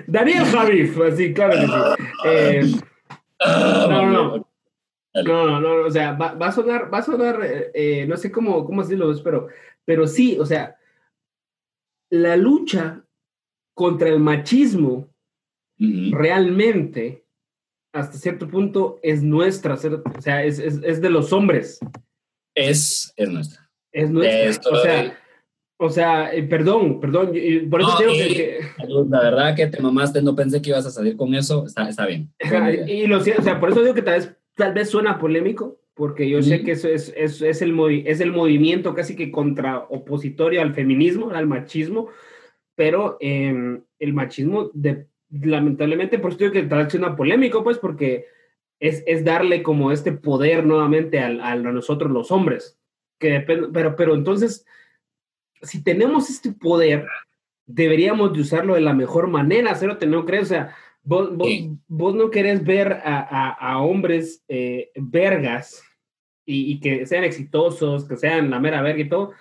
Daniel Javif, así, claro que sí. Eh, no, no, no. No, no, no, o sea, va, va a sonar, va a sonar, eh, no sé cómo, cómo decirlo, pero, pero sí, o sea, la lucha contra el machismo uh -huh. realmente, hasta cierto punto, es nuestra, o sea, es, es, es de los hombres. Es, es nuestra. Es nuestra, Esto o sea, o sea, eh, perdón, perdón, por eso no, tengo y, que, La verdad que te mamaste, no pensé que ibas a salir con eso, está, está bien. Y lo o sea, por eso digo que tal vez tal vez suena polémico, porque yo mm. sé que eso es, es, es, el es el movimiento casi que contra opositorio al feminismo, al machismo, pero eh, el machismo, de, lamentablemente, por eso digo que tal vez suena polémico, pues, porque es, es darle como este poder nuevamente a, a nosotros los hombres, que depende, pero, pero entonces, si tenemos este poder, deberíamos de usarlo de la mejor manera, ¿cero no crees? O sea, Vos, vos, vos, no querés ver a, a, a hombres eh, vergas y, y, que sean exitosos, que sean la mera verga y todo,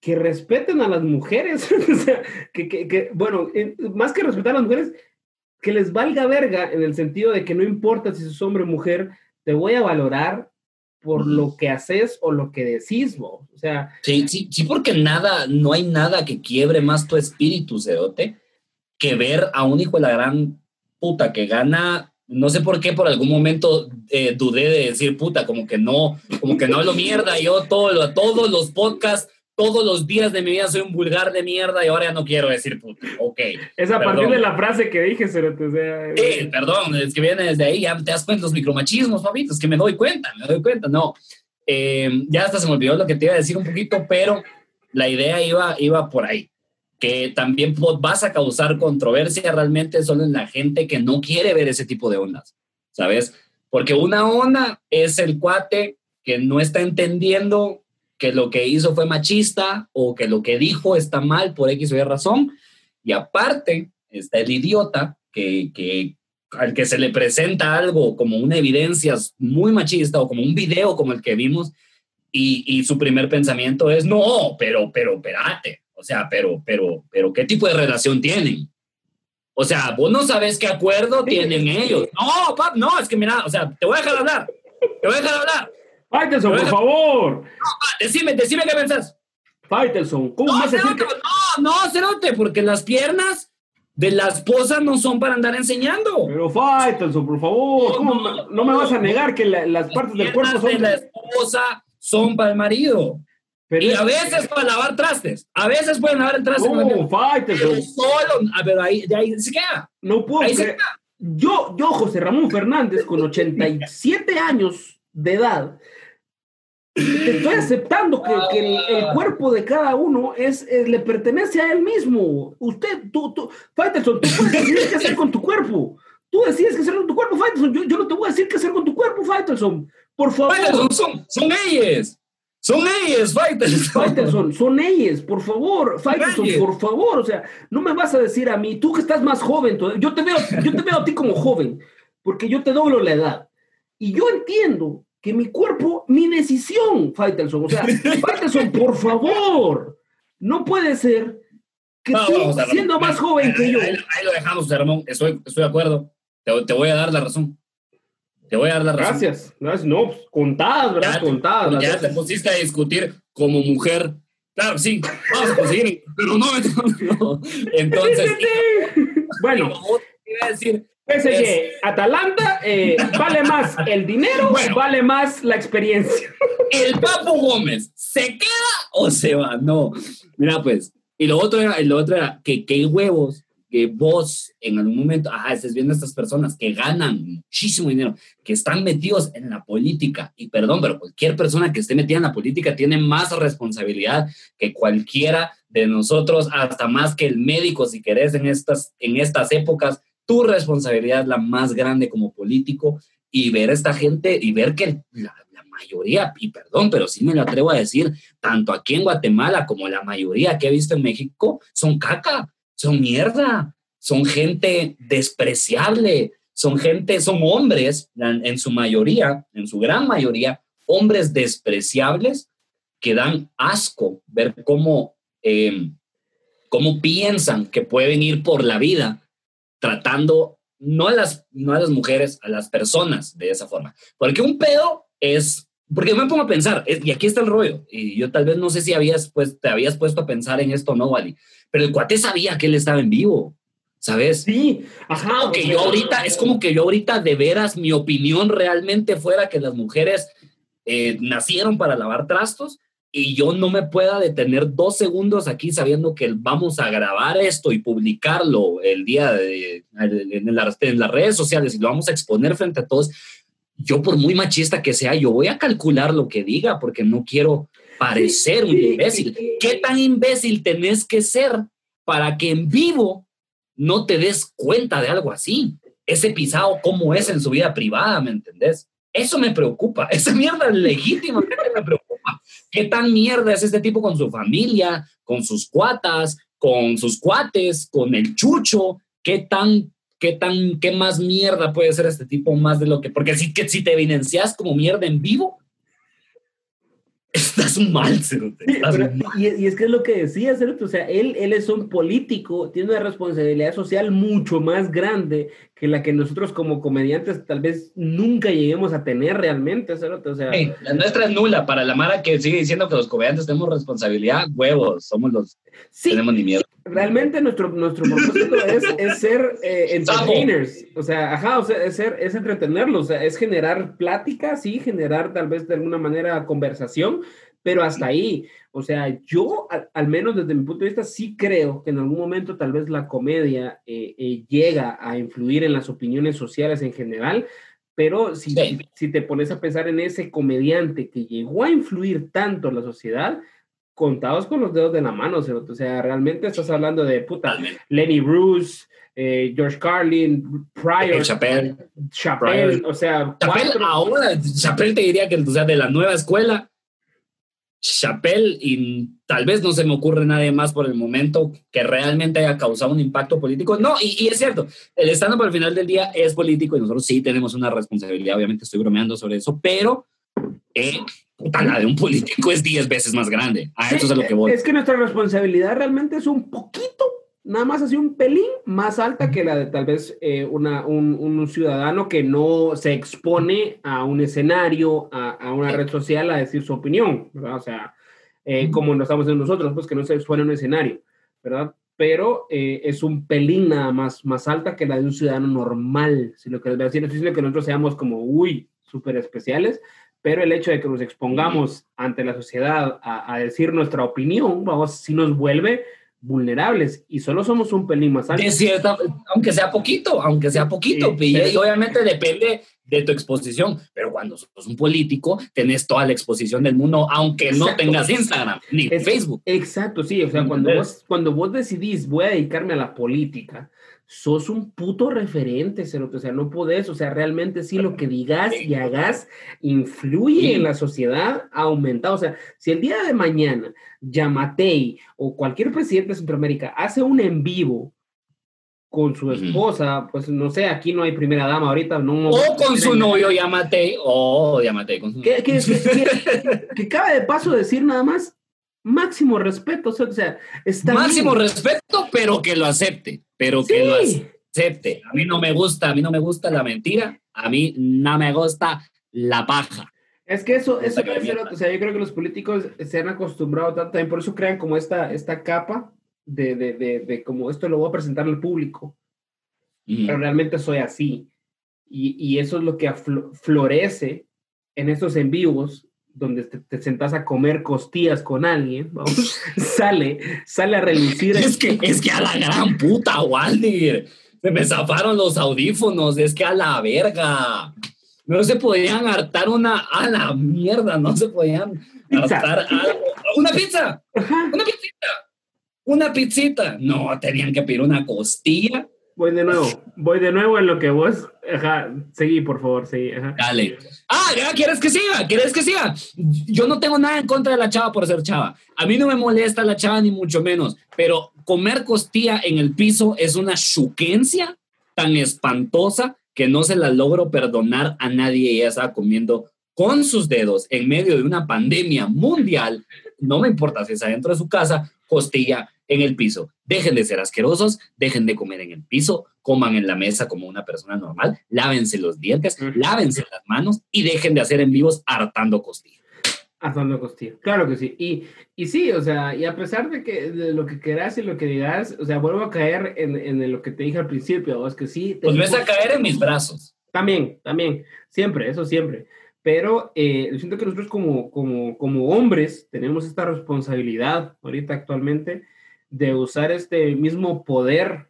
que respeten a las mujeres. <laughs> o sea, que, que, que, bueno, más que respetar a las mujeres, que les valga verga en el sentido de que no importa si sos hombre o mujer, te voy a valorar por lo que haces o lo que decís vos. O sea, sí, sí, sí, porque nada, no hay nada que quiebre más tu espíritu, Cerote, que ver a un hijo de la gran puta que gana, no sé por qué por algún momento eh, dudé de decir puta, como que no, como que no hablo mierda, yo todo, todos los podcasts, todos los días de mi vida soy un vulgar de mierda y ahora ya no quiero decir puta, ok. Es a perdón. partir de la frase que dije, Cerote, o sea... Sí, perdón, es que viene desde ahí, ya te das cuenta los micromachismos, papito, es que me doy cuenta, me doy cuenta, no. Eh, ya hasta se me olvidó lo que te iba a decir un poquito, pero la idea iba, iba por ahí que también vas a causar controversia realmente solo en la gente que no quiere ver ese tipo de ondas, ¿sabes? Porque una onda es el cuate que no está entendiendo que lo que hizo fue machista o que lo que dijo está mal por X o Y razón. Y aparte está el idiota que, al que se le presenta algo como una evidencia muy machista o como un video como el que vimos y, y su primer pensamiento es, no, pero, pero, espérate, o sea, pero, pero, pero, ¿qué tipo de relación tienen? O sea, vos no sabes qué acuerdo tienen ellos. No, pap, no, es que mira, o sea, te voy a dejar hablar. Te voy a dejar hablar. Faitelson, por favor. No, pa, decime, decime qué pensás. Faitelson, ¿cómo no, vas a decir que... No, no, cerote, porque las piernas de la esposa no son para andar enseñando. Pero Faitelson, por favor, ¿cómo no, no, no me vas a negar que la, las partes del cuerpo son de la esposa son para el marido? Pero y a veces para lavar trastes. A veces pueden lavar el traste. No, fighter, pero solo. A ver, ahí, de ahí se queda. No puedo. Ahí creer. Yo, yo, José Ramón Fernández, con 87 años de edad, estoy aceptando que, que el, el, cuerpo de cada uno es, es, le pertenece a él mismo. Usted, tú, tú, Faitelson, tú puedes decidir qué hacer con tu cuerpo. Tú decides qué hacer con tu cuerpo, Faitelson. Yo, yo no te voy a decir qué hacer con tu cuerpo, Faitelson. Por favor. Faitelson, son, son ellos Son ellos, Faitelson. <laughs> Faitelson, son ellos, por favor. Faitelson, por favor. O sea, no me vas a decir a mí, tú que estás más joven, yo te veo, yo te veo a ti como joven, porque yo te doblo la edad. Y yo entiendo que mi cuerpo, mi decisión, Faitelson. O sea, <laughs> Faitelson, por favor. No puede ser que tú, siendo más joven que yo. Ahí, lo dejamos, Ramón. Estoy, estoy de acuerdo. Te, te voy a dar la razón. Te voy a dar la razón. Gracias. No, pues, contadas, ¿verdad? contadas. Ya te pusiste a discutir como mujer. Claro, sí, vamos a conseguir, pero no, <laughs> no, Entonces, <laughs> bueno, iba a decir, PSG, Atalanta, eh, ¿vale más el dinero vale más la experiencia? <laughs> El Papo Gómez, ¿se queda o se va? No. Mira, pues, y lo otro era, lo otro era que, que huevos que vos en algún momento, ajá, estés viendo a estas personas que ganan muchísimo dinero, que están metidos en la política, y perdón, pero cualquier persona que esté metida en la política tiene más responsabilidad que cualquiera de nosotros, hasta más que el médico, si querés, en estas, en estas épocas, tu responsabilidad es la más grande como político, y ver a esta gente y ver que la, la mayoría, y perdón, pero sí me lo atrevo a decir, tanto aquí en Guatemala como la mayoría que he visto en México, son caca son mierda, son gente despreciable, son gente, son hombres, en su mayoría, en su gran mayoría, hombres despreciables que dan asco ver cómo, eh, cómo piensan que pueden ir por la vida tratando no a, las, no a las mujeres, a las personas de esa forma. Porque un pedo es, porque yo me pongo a pensar, y aquí está el rollo, y yo tal vez no sé si habías, pues, te habías puesto a pensar en esto no, Wally, pero el cuate sabía que él estaba en vivo, ¿sabes? Sí, ajá. que yo ahorita, es como que yo ahorita de veras, mi opinión realmente fuera que las mujeres eh, nacieron para lavar trastos y yo no me pueda detener dos segundos aquí sabiendo que vamos a grabar esto y publicarlo el día de, en, en las redes sociales y lo vamos a exponer frente a todos. Yo, por muy machista que sea, yo voy a calcular lo que diga porque no quiero parecer un imbécil. ¿Qué tan imbécil tenés que ser para que en vivo no te des cuenta de algo así? Ese pisado, ¿cómo es en su vida privada? ¿Me entendés? Eso me preocupa. <laughs> Esa mierda legítima me preocupa. ¿Qué tan mierda es este tipo con su familia, con sus cuatas, con sus cuates, con el chucho? ¿Qué tan, qué tan, qué más mierda puede ser este tipo más de lo que? Porque si, que, si te evidencias como mierda en vivo, Estás mal, Cerote. Y, es que es lo que decía, Cerote. O sea, él, él es un político, tiene una responsabilidad social mucho más grande que la que nosotros como comediantes tal vez nunca lleguemos a tener realmente, Cerote. O sea, la nuestra es nula. Para la Mara que sigue diciendo que los comediantes tenemos responsabilidad, huevos, somos los. Sí, tenemos ni miedo. Realmente nuestro, nuestro propósito es, <laughs> es, ser eh, entertainers. O sea, ajá, o sea, es, ser, es entretenerlos, o sea, es generar plática, sí, generar tal vez de alguna manera conversación, pero hasta ahí. O sea, yo, al, menos desde mi punto de vista, sí creo que en algún momento tal vez la comedia eh, eh, llega a influir en las opiniones sociales en general, pero si, si te pones a pensar en ese comediante que llegó a influir tanto en la sociedad, contados con los dedos de la mano, o sea, realmente estás hablando de puta, Lenny Bruce, eh, George Carlin, Pryor, Chappelle, Chappelle, o sea, Chappelle ahora, Chappelle te diría que, o sea, de la nueva escuela, Chappelle y tal vez no se me ocurre nadie más por el momento que realmente haya causado un impacto político. No, y, es cierto, el stand por al final del día es político y nosotros sí tenemos una responsabilidad, obviamente estoy bromeando sobre eso, pero eh, la de un político es 10 veces más grande. A eso es lo que voy. Es que nuestra responsabilidad realmente es un poquito, nada más así un pelín más alta que la de tal vez eh, una, un, un, ciudadano que no se expone a un escenario, a, a una red social a decir su opinión, ¿verdad? O sea, eh, como lo estamos haciendo nosotros, pues que no se expone a un escenario, ¿verdad? Pero eh, es un pelín nada más, más alta que la de un ciudadano normal. Si lo que decir es que nosotros seamos como, uy, súper especiales, pero el hecho de que nos expongamos ante la sociedad a, decir nuestra opinión, vamos, si nos vuelve vulnerables. Y solo somos un pelín más alto. Es cierto, aunque sea poquito, aunque sea poquito, y, obviamente depende de tu exposición, pero cuando sos un político, tenés toda la exposición del mundo, aunque no tengas Instagram ni Facebook. Exacto, sí, o sea, cuando vos, cuando vos decidís voy a dedicarme a la política, sos un puto referente, o sea, no podés, o sea, realmente sí lo que digas y hagas influye en la sociedad, ha aumentado, o sea, si el día de mañana Yamatei o cualquier presidente de Centroamérica hace un en vivo con su esposa, pues no sé, aquí no hay primera dama ahorita, no. O con su novio Yamatei, o Yamatei con su novio. <laughs> que cabe de paso decir nada más, máximo respeto, o sea, está máximo respeto, pero que lo acepte, pero que lo acepte. A mí no me gusta, a mí no me gusta la mentira, a mí no me gusta la paja. Es que eso, eso debe ser, o sea, yo creo que los políticos se han acostumbrado tanto, también por eso crean como esta, esta capa de, de, de, de como esto lo voy a presentar al público, pero realmente soy así. Y, y, eso es lo que florece en estos en vivos donde te, te, sentás a comer costillas con alguien, <laughs> sale, sale a relucir. <laughs> Es que, es que a la gran puta, Waldir, se me zafaron los audífonos, es que a la verga. No se podían hartar una, a la mierda, no se podían hartar algo. Una pizza, una pizzita, una pizzita. No, tenían que pedir una costilla Voy de nuevo, voy de nuevo en lo que vos, ajá, seguí, por favor, seguí, ajá. Dale. Ah, ya, ¿quieres que siga? ¿Quieres que siga? Yo no tengo nada en contra de la chava por ser chava. A mí no me molesta la chava ni mucho menos, pero comer costilla en el piso es una chuquencia tan espantosa que no se la logro perdonar a nadie. Ella estaba comiendo con sus dedos en medio de una pandemia mundial. No me importa si está dentro de su casa, costilla en el piso. Dejen de ser asquerosos, dejen de comer en el piso, coman en la mesa como una persona normal, lávense los dientes, lávense las manos y dejen de hacer en vivos hartando costilla. Hartando costilla, claro que sí. Y, y sí, o sea, y a pesar de que de lo que quieras y lo que digas, o sea, vuelvo a caer en, en lo que te dije al principio, es que sí. Pues ves a caer en mis brazos. También, también, siempre, eso siempre pero eh, siento que nosotros como, como, como hombres tenemos esta responsabilidad ahorita actualmente de usar este mismo poder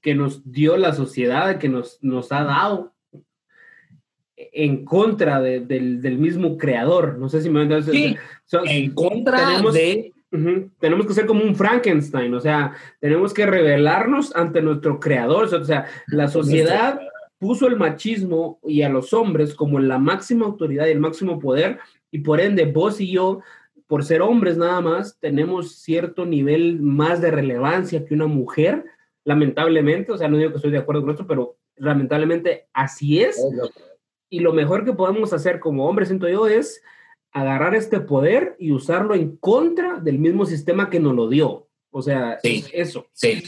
que nos dio la sociedad, que nos, nos ha dado en contra del, del, mismo creador. No sé si me entiendes. Sí, en contra tenemos, de... tenemos que ser como un Frankenstein, o sea, tenemos que rebelarnos ante nuestro creador. O sea, la sociedad puso el machismo y a los hombres como la máxima autoridad y el máximo poder, y por ende vos y yo por ser hombres nada más, tenemos cierto nivel más de relevancia que una mujer, lamentablemente, o sea, no digo que estoy de acuerdo con esto, pero lamentablemente así es. Y lo mejor que podemos hacer como hombres, siento yo, es agarrar este poder y usarlo en contra del mismo sistema que nos lo dio. O sea, eso. Sí.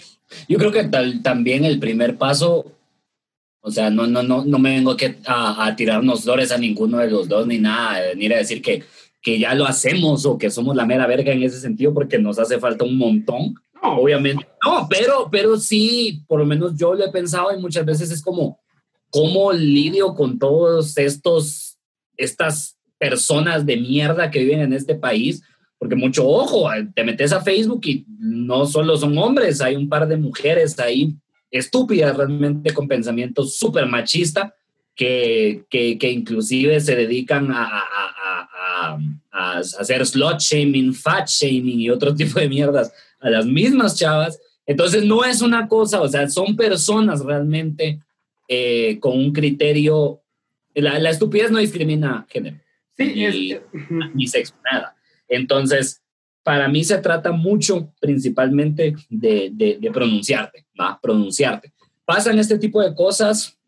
Yo creo que tal, también el primer paso, o sea, no, no, no, no me vengo a, a tirarnos flores a ninguno de los dos ni nada, ni a decir que que ya lo hacemos o que somos la mera verga en ese sentido porque nos hace falta un montón. No, obviamente. No, pero, pero sí, por lo menos yo lo he pensado y muchas veces es como, ¿cómo lidio con todos estos, estas personas de mierda que viven en este país? Porque mucho ojo, te metes a Facebook y no solo son hombres, hay un par de mujeres ahí estúpidas realmente con pensamiento súper machista que, que, que, inclusive se dedican a, a, a, a, hacer slot shaming, fat shaming y otro <laughs> tipo de mierdas a las mismas chavas. Entonces no es una cosa, o sea, son personas realmente eh, con un criterio. La, la, estupidez no discrimina género. Sí, ni, <laughs> ni sexo, nada. Entonces, para mí se trata mucho, principalmente, de, de, de pronunciarte, ¿va? Pronunciarte. Pasan este tipo de cosas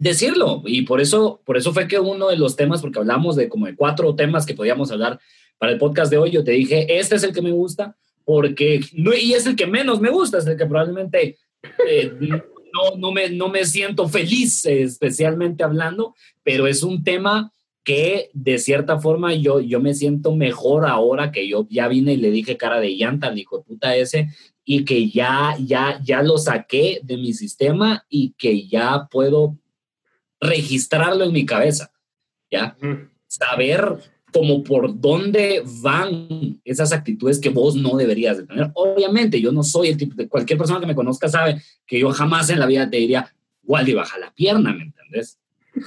decirlo. Y por eso, por eso fue que uno de los temas, porque hablamos de como de cuatro temas que podíamos hablar para el podcast de hoy, yo te dije, este es el que me gusta, porque, no, y es el que menos me gusta, es el que probablemente eh, <laughs> no, no, me, no me siento feliz, especialmente hablando, pero es un tema que de cierta forma yo, yo me siento mejor ahora que yo ya vine y le dije cara de llanta al hijo de puta ese y que ya, ya, ya lo saqué de mi sistema y que ya puedo registrarlo en mi cabeza, ¿ya? Saber como por dónde van esas actitudes que vos no deberías de tener. Obviamente, yo no soy el tipo de cualquier persona que me conozca sabe que yo jamás en la vida te diría, Waldi, baja la pierna, ¿me entendés?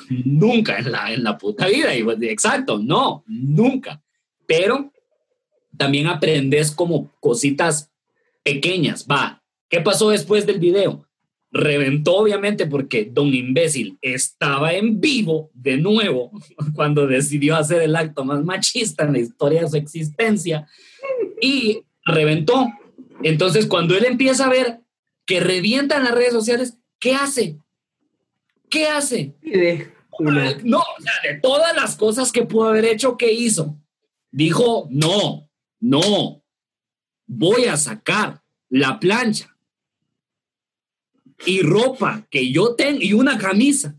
nunca en la, en la puta vida. Y, pues, exacto, no, nunca. Pero también aprendes como cositas pequeñas, va, ¿Qué pasó después del video? Reventó obviamente porque Don Imbécil estaba en vivo de nuevo <laughs> cuando decidió hacer el acto más machista en la historia de su existencia y reventó. Entonces cuando él empieza a ver que revientan las redes sociales, ¿qué hace? ¿Qué hace? No, o sea, de todas las cosas que pudo haber hecho, ¿qué hizo? Dijo, no, no, voy a sacar la plancha y ropa que yo tengo y una camisa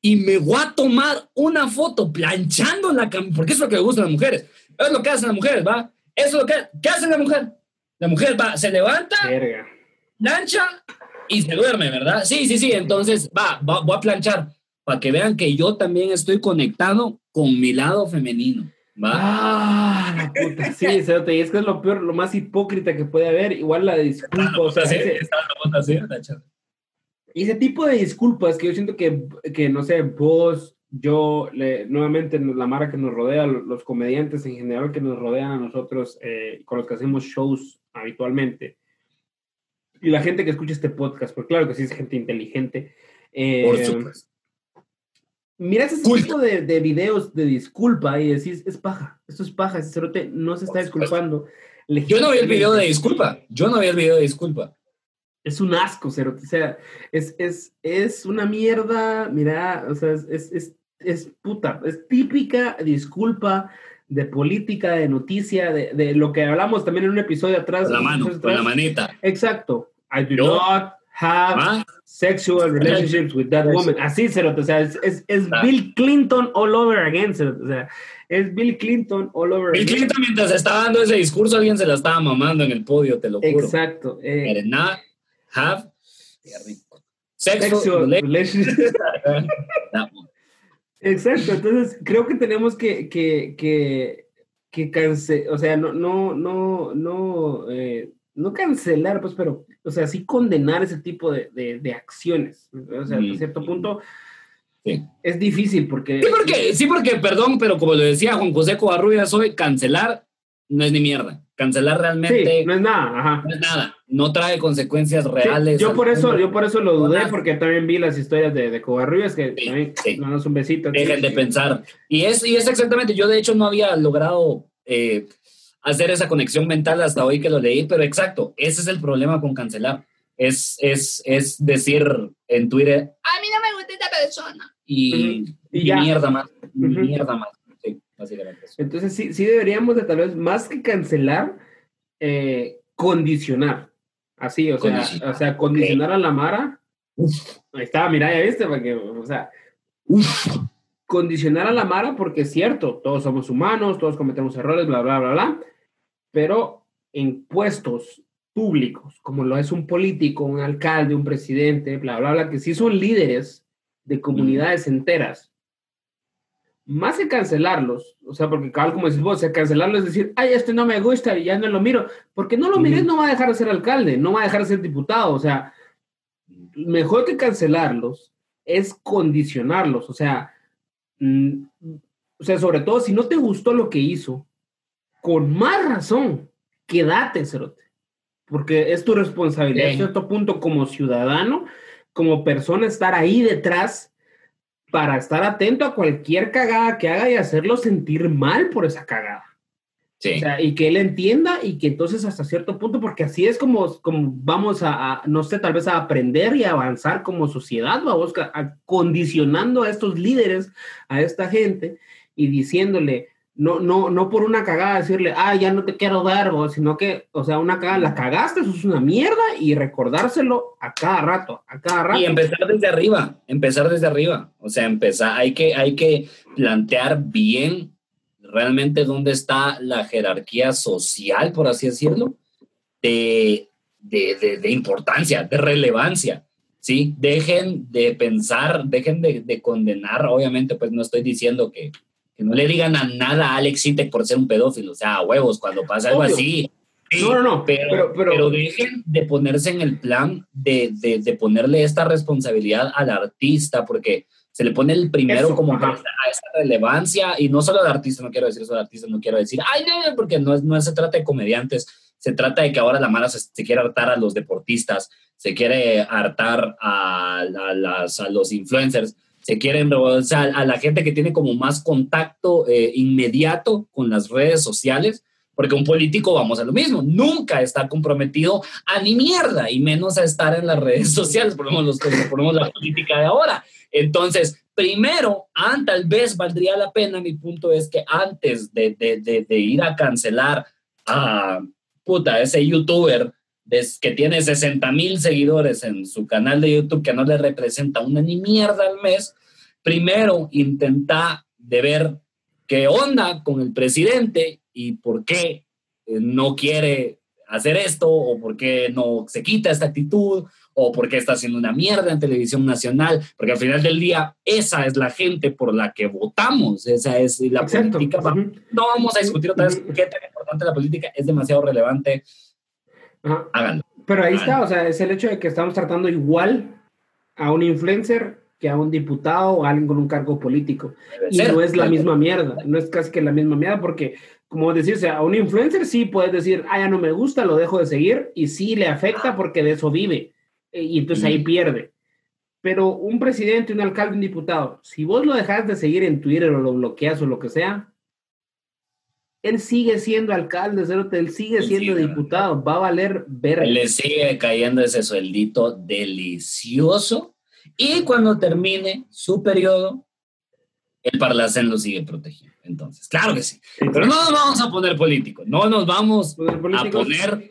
y me voy a tomar una foto planchando la camisa, porque eso es lo que le gusta a las mujeres. Es lo que hacen las mujeres, ¿va? Eso es lo que, ¿qué hace la mujer? La mujer va, se levanta, plancha y se duerme, ¿verdad? Sí, sí, sí. Entonces, va, va, voy a planchar para que vean que yo también estoy conectado con mi lado femenino. ¿va? Ah, la puta. Sí, y es que es lo peor, lo más hipócrita que puede haber. Igual la disculpa, o sea, ese, <laughs> y ese tipo de disculpas que yo siento que, que no sé, vos, yo, le, nuevamente la marca que nos rodea, los comediantes en general que nos rodean a nosotros, eh, con los que hacemos shows habitualmente, y la gente que escucha este podcast, porque claro que sí es gente inteligente. Eh, Por supuesto. Miras ese tipo de, de, videos de disculpa y decís, es paja, esto es paja, ese cerote no se está disculpando. Yo no vi el video de disculpa, yo no vi el video de disculpa. Es un asco, cerote, o sea, es, es, es una mierda, mira, o sea, es, es, es, puta, es típica disculpa de política, de noticia, de, de, lo que hablamos también en un episodio atrás. Con la mano, atrás. con la manita. Exacto. I do ¿Yo? not have ¿Ah? sexual relationships with that woman. Así, Cerote, o sea, es, es, es ah. Bill Clinton all over again, Cerote, o sea, es Bill Clinton all over Bill again. Clinton mientras estaba dando ese discurso, alguien se la estaba mamando en el podio, te lo juro. Exacto. Eh, have sexual, sexual relationships. Exacto, entonces creo que tenemos que, que, que, que cancelar, o sea, no, no, no, no, eh, no cancelar, pues, pero, o sea, sí condenar ese tipo de, de, de acciones. O sea, a cierto punto sí. es difícil porque... Sí porque, sí, porque, perdón, pero como lo decía Juan José Covarrubias hoy, cancelar no es ni mierda. Cancelar realmente sí, no es nada, ajá. no es nada, no trae consecuencias reales. Sí, yo por eso, yo por eso lo dudé, porque también vi las historias de, de Covarrubias que Sí, también nos un besito. Dejen de pensar. Y es, y es exactamente, yo de hecho no había logrado eh, hacer esa conexión mental hasta hoy que lo leí, pero exacto, ese es el problema con cancelar. Es, es, es decir en Twitter, a mí no me gusta esta persona. Y, mierda más, mierda más. Básicamente eso. Entonces sí, sí deberíamos de tal vez más que cancelar, eh, condicionar. Así, o sea, o sea, condicionar a la Mara. Uf, Ahí está, mira, ya viste, porque, o sea, uf. condicionar a la Mara porque es cierto, todos somos humanos, todos cometemos errores, bla, bla, bla, bla, pero en puestos públicos, como lo es un político, un alcalde, un presidente, bla, bla, bla, que sí son líderes de comunidades enteras, más que cancelarlos, o sea, porque cabal, como decís vos, o sea, cancelarlo es decir, ay, este no me gusta y ya no lo miro, porque no lo mires, no va a dejar de ser alcalde, no va a dejar de ser diputado, o sea, mejor que cancelarlos es condicionarlos, o sea, mm, o sea, sobre todo si no te gustó lo que hizo, con más razón, quédate, cerote, porque es tu responsabilidad, Sí. a cierto punto, como ciudadano, como persona, estar ahí detrás para estar atento a cualquier cagada que haga y hacerlo sentir mal por esa cagada. Sí. O sea, y que él entienda y que entonces hasta cierto punto, porque así es como, como vamos a, a, no sé, tal vez a aprender y a avanzar como sociedad, vamos a, a condicionando a estos líderes, a esta gente y diciéndole, no, no, no por una cagada decirle, ah, ya no te quiero dar, sino que, o sea, una cagada, la cagaste, eso es una mierda y recordárselo a cada rato, a cada rato. Y empezar desde arriba, empezar desde arriba. O sea, empezar, hay que, hay que plantear bien realmente dónde está la jerarquía social, por así decirlo, de, de, de, de importancia, de relevancia. ¿sí? Dejen de pensar, dejen de, de, condenar, obviamente, pues no estoy diciendo que, que, no le digan a nada a Alex Intec por ser un pedófilo, o sea, a huevos, cuando pasa algo Obvio. así. Sí, No, no, no, pero, pero- pero- pero dejen de ponerse en el plan de, de, de ponerle esta responsabilidad al artista, porque se le pone el primero Eso, como a esa, a esa relevancia, y no solo al artista, no quiero decir eso al artista, no quiero decir, ay, no, porque no, es- no se trata de comediantes, se trata de que ahora la mala se, se quiere hartar a los deportistas, se quiere hartar a, a las, a los influencers, se quieren, o a la gente que tiene como más contacto eh, inmediato con las redes sociales, porque un político, vamos a lo mismo, nunca está comprometido a ni mierda, y menos a estar en las redes <laughs> sociales, ponemos, los, ponemos la política de ahora. Entonces, primero, tal vez valdría la pena, mi punto es que antes de, de, de, de ir a cancelar a puta, ese youtuber que tiene 60 mil seguidores en su canal de YouTube que no le representa una ni mierda al mes, primero intenta de ver qué onda con el presidente y por qué eh, no quiere hacer esto o por qué no se quita esta actitud o por qué está haciendo una mierda en televisión nacional, porque al final del día esa es la gente por la que votamos, esa es la Exacto. política. No vamos a discutir otra vez qué tan importante la política, es demasiado relevante, Ajá. háganlo. Pero ahí está, o sea, es el hecho de que estamos tratando igual a un influencer que a un diputado o a alguien con un cargo político. Debe Y ser. no es la misma mierda, no es casi que la misma mierda, porque, como decirse, a un influencer sí puedes decir, ah, ya no me gusta, lo dejo de seguir, y sí le afecta porque de eso vive, eh, y entonces ahí pierde. Pero un presidente, un alcalde, un diputado, si vos lo dejas de seguir en Twitter o lo bloqueas o lo que sea, él sigue siendo alcalde, cerote, él sigue Él siendo sigue. diputado, va a valer ver. Le sigue cayendo ese sueldito delicioso y cuando termine su periodo, el Parlacén lo sigue protegiendo. Entonces, claro que sí. Pero no nos vamos a poner políticos, no nos vamos a poner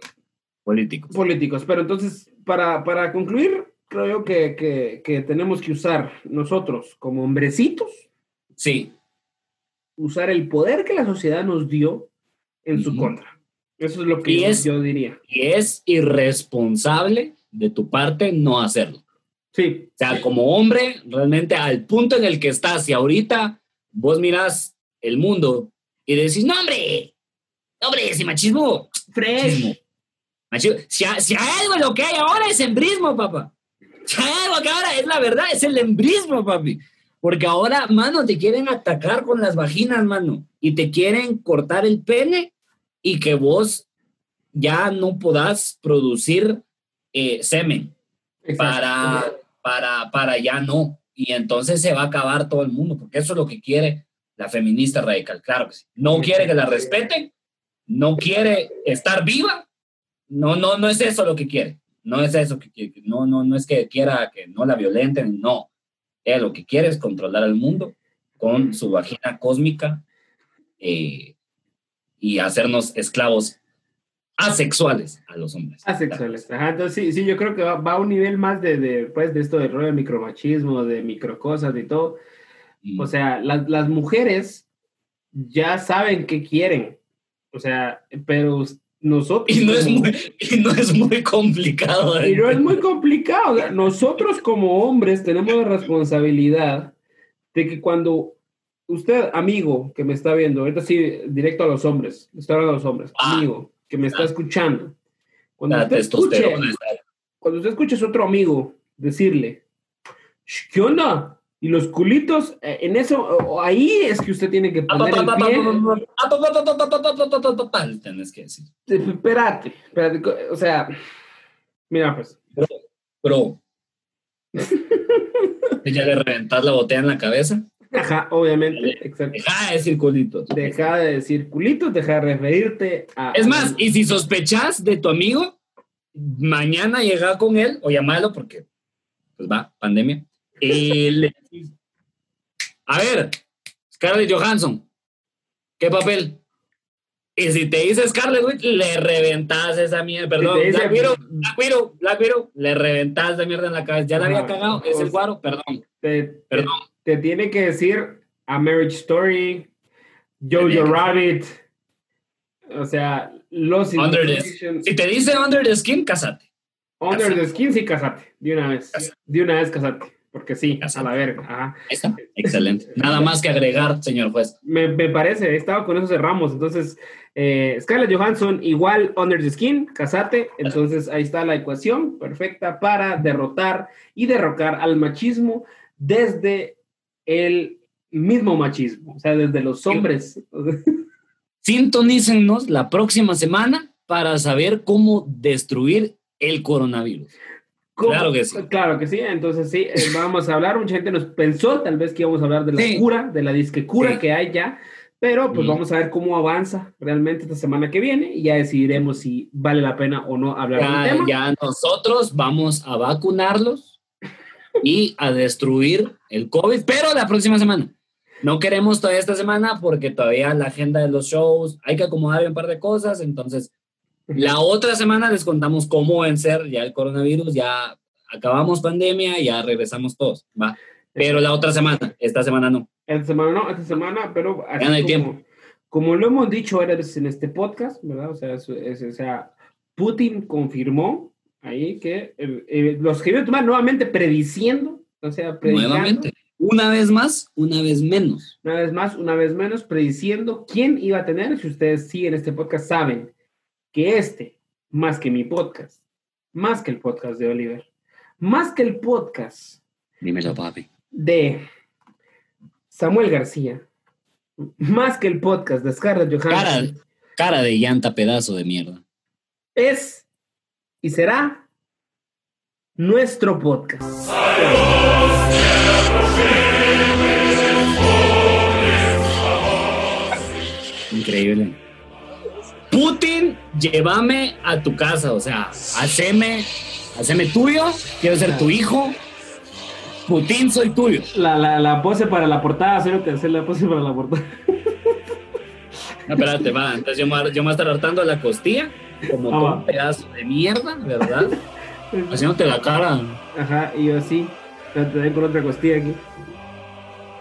políticos. políticos. Pero entonces, para, para concluir, creo yo que, que, que tenemos que usar nosotros como hombrecitos, Sí, usar el poder que la sociedad nos dio en su contra. Eso es lo que yo, es- yo diría. y es irresponsable de tu parte no hacerlo. Sí, O sea, como hombre, realmente al punto en el que estás y ahorita vos miras el mundo y decís, no, hombre, no, hombre, si machismo, machismo. Machismo. Si, ha- si hay algo lo que hay ahora es embrismo, papá. Si hay algo que ahora es la verdad, es el embrismo, papi. Porque ahora, mano, te quieren atacar con las vaginas, mano, y te quieren cortar el pene y que vos ya no podás producir eh, semen para, para, para ya no. Y entonces se va a acabar todo el mundo, porque eso es lo que quiere la feminista radical, claro que sí. No quiere que la respeten, no quiere estar viva, no, no, no es eso lo que quiere, no es eso que quiere, no, no, no es que quiera que no la violenten, no. Ella lo que quiere es controlar al mundo con su vagina cósmica eh, y hacernos esclavos asexuales a los hombres. Asexuales. Ajá, entonces sí, sí, yo creo que va, va a un nivel más de, de, pues, de esto del rollo de micromachismo, de microcosas y todo. Mm. O sea, las, las mujeres ya saben qué quieren. O sea, pero nosotros... Y no, es muy, y no es muy complicado. ¿eh? y no es muy complicado. o sea, nosotros como hombres tenemos la responsabilidad de que cuando usted, amigo que me está viendo, ahorita sí, directo a los hombres, estoy hablando a los hombres, Ah. amigo que me está Ah. escuchando, cuando usted escuche, cuando usted escuche a su otro amigo decirle, "Sh, ¿qué onda? Y los culitos, eh, en eso, ahí es que usted tiene que poner el pie. Tienes que decir. Espérate, espérate, o sea, mira pues, Bro. ya le reventas la botella en la cabeza. ajá, obviamente, exacto. Deja de decir culitos. Deja de decir culitos, deja de referirte a... Es más, y si sospechas de tu amigo, mañana llega con él o llamalo porque, pues va, pandemia. A ver, Scarlett Johansson, ¿qué papel? Y si te dice Scarlett, le reventas esa mierda, perdón, Black Widow, Black Widow, Black Widow, le reventas esa mierda en la cabeza. Ya la había Ajá. cagado, es el sea- guaro, perdón, te, perdón. te tiene que decir a Marriage Story, Jojo que- Rabbit, o sea, los Under the- Si te dice Under the Skin, casate. Under Casate. the Skin, sí, casate, de una vez, Casate. de una vez casate, porque sí, a la verga, ajá. Ahí está, excelente. <laughs> Nada más que agregar, señor juez. Me, me parece, he estado con eso cerramos. Entonces, eh, Scarlett Johansson igual Under the Skin, casate. Entonces, ahí está la ecuación perfecta para derrotar y derrocar al machismo desde el mismo machismo, o sea, desde los hombres. <laughs> Sintonícennos la próxima semana para saber cómo destruir el coronavirus. ¿Cómo? Claro que sí. Claro que sí. Entonces, sí, eh, vamos a hablar. Mucha gente nos pensó tal vez que íbamos a hablar de la Sí. cura, de la disque cura Sí. que hay ya. Pero pues Mm. vamos a ver cómo avanza realmente esta semana que viene y ya decidiremos si vale la pena o no hablar del Ya, tema. ya nosotros vamos a vacunarlos y a destruir el COVID, pero la próxima semana. No queremos todavía esta semana porque todavía la agenda de los shows, hay que acomodar un par de cosas, entonces la otra semana les contamos cómo vencer ya el coronavirus, ya acabamos pandemia, ya regresamos todos, ¿va? Pero la otra semana, esta semana no. Esta semana no, esta semana, pero así Ya no hay como, tiempo. como lo hemos dicho eres en este podcast, ¿verdad? O sea, es- es- o sea Putin confirmó ahí que el- eh, los que viven tomar nuevamente prediciendo, o sea, predicando, Nuevamente. Una vez más, una vez menos. una vez más, una vez menos, prediciendo quién iba a tener. Si ustedes siguen este podcast, saben que este, más que mi podcast, más que el podcast de Oliver, más que el podcast Dímelo, papi. de Samuel García, más que el podcast de Scarlett Johansson, Cara de llanta, pedazo de mierda. es y será nuestro podcast. Increíble. Putin, llévame a tu casa, o sea, haceme, haceme tuyo, quiero ser tu hijo. Putin, soy tuyo. La, la, la pose para la portada, cero que hacer la pose para la portada. No, espérate, va, entonces yo me, yo me voy a estar hartando la costilla, como Ah, un pedazo de mierda, ¿verdad? <laughs> Haciéndote la cara. Ajá, y yo así, te te doy con otra costilla aquí.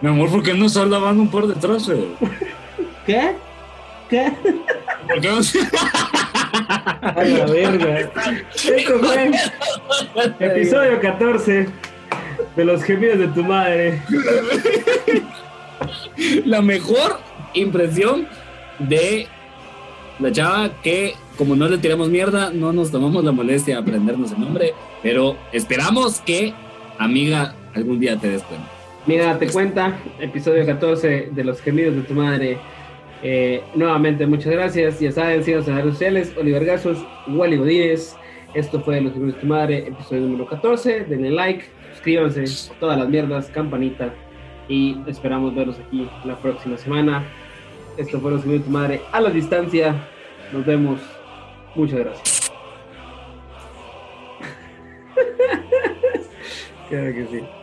Mi amor, ¿por qué no estás lavando un par de trozos? <laughs> ¿Qué? ¿Qué? ¿Por qué no <laughs> A la verga. Esto fue episodio 14 de los gemidos de tu madre. la mejor impresión de la chava que como no le tiramos mierda, no nos tomamos la molestia de aprendernos el nombre, pero esperamos que, amiga, algún día te des cuenta. Mira, date cuenta, episodio 14 de los gemidos de tu madre. Eh, nuevamente, muchas gracias. Ya saben, síganos en las redes sociales. Oliver Gazos, Wally Godínez. Esto fue Los gemidos de tu madre, episodio número 14. Denle like, suscríbanse, todas las mierdas, campanita. Y esperamos verlos aquí la próxima semana. Esto fue Los gemidos de tu madre a la distancia. Nos vemos. Muchas gracias. <laughs> claro que sí.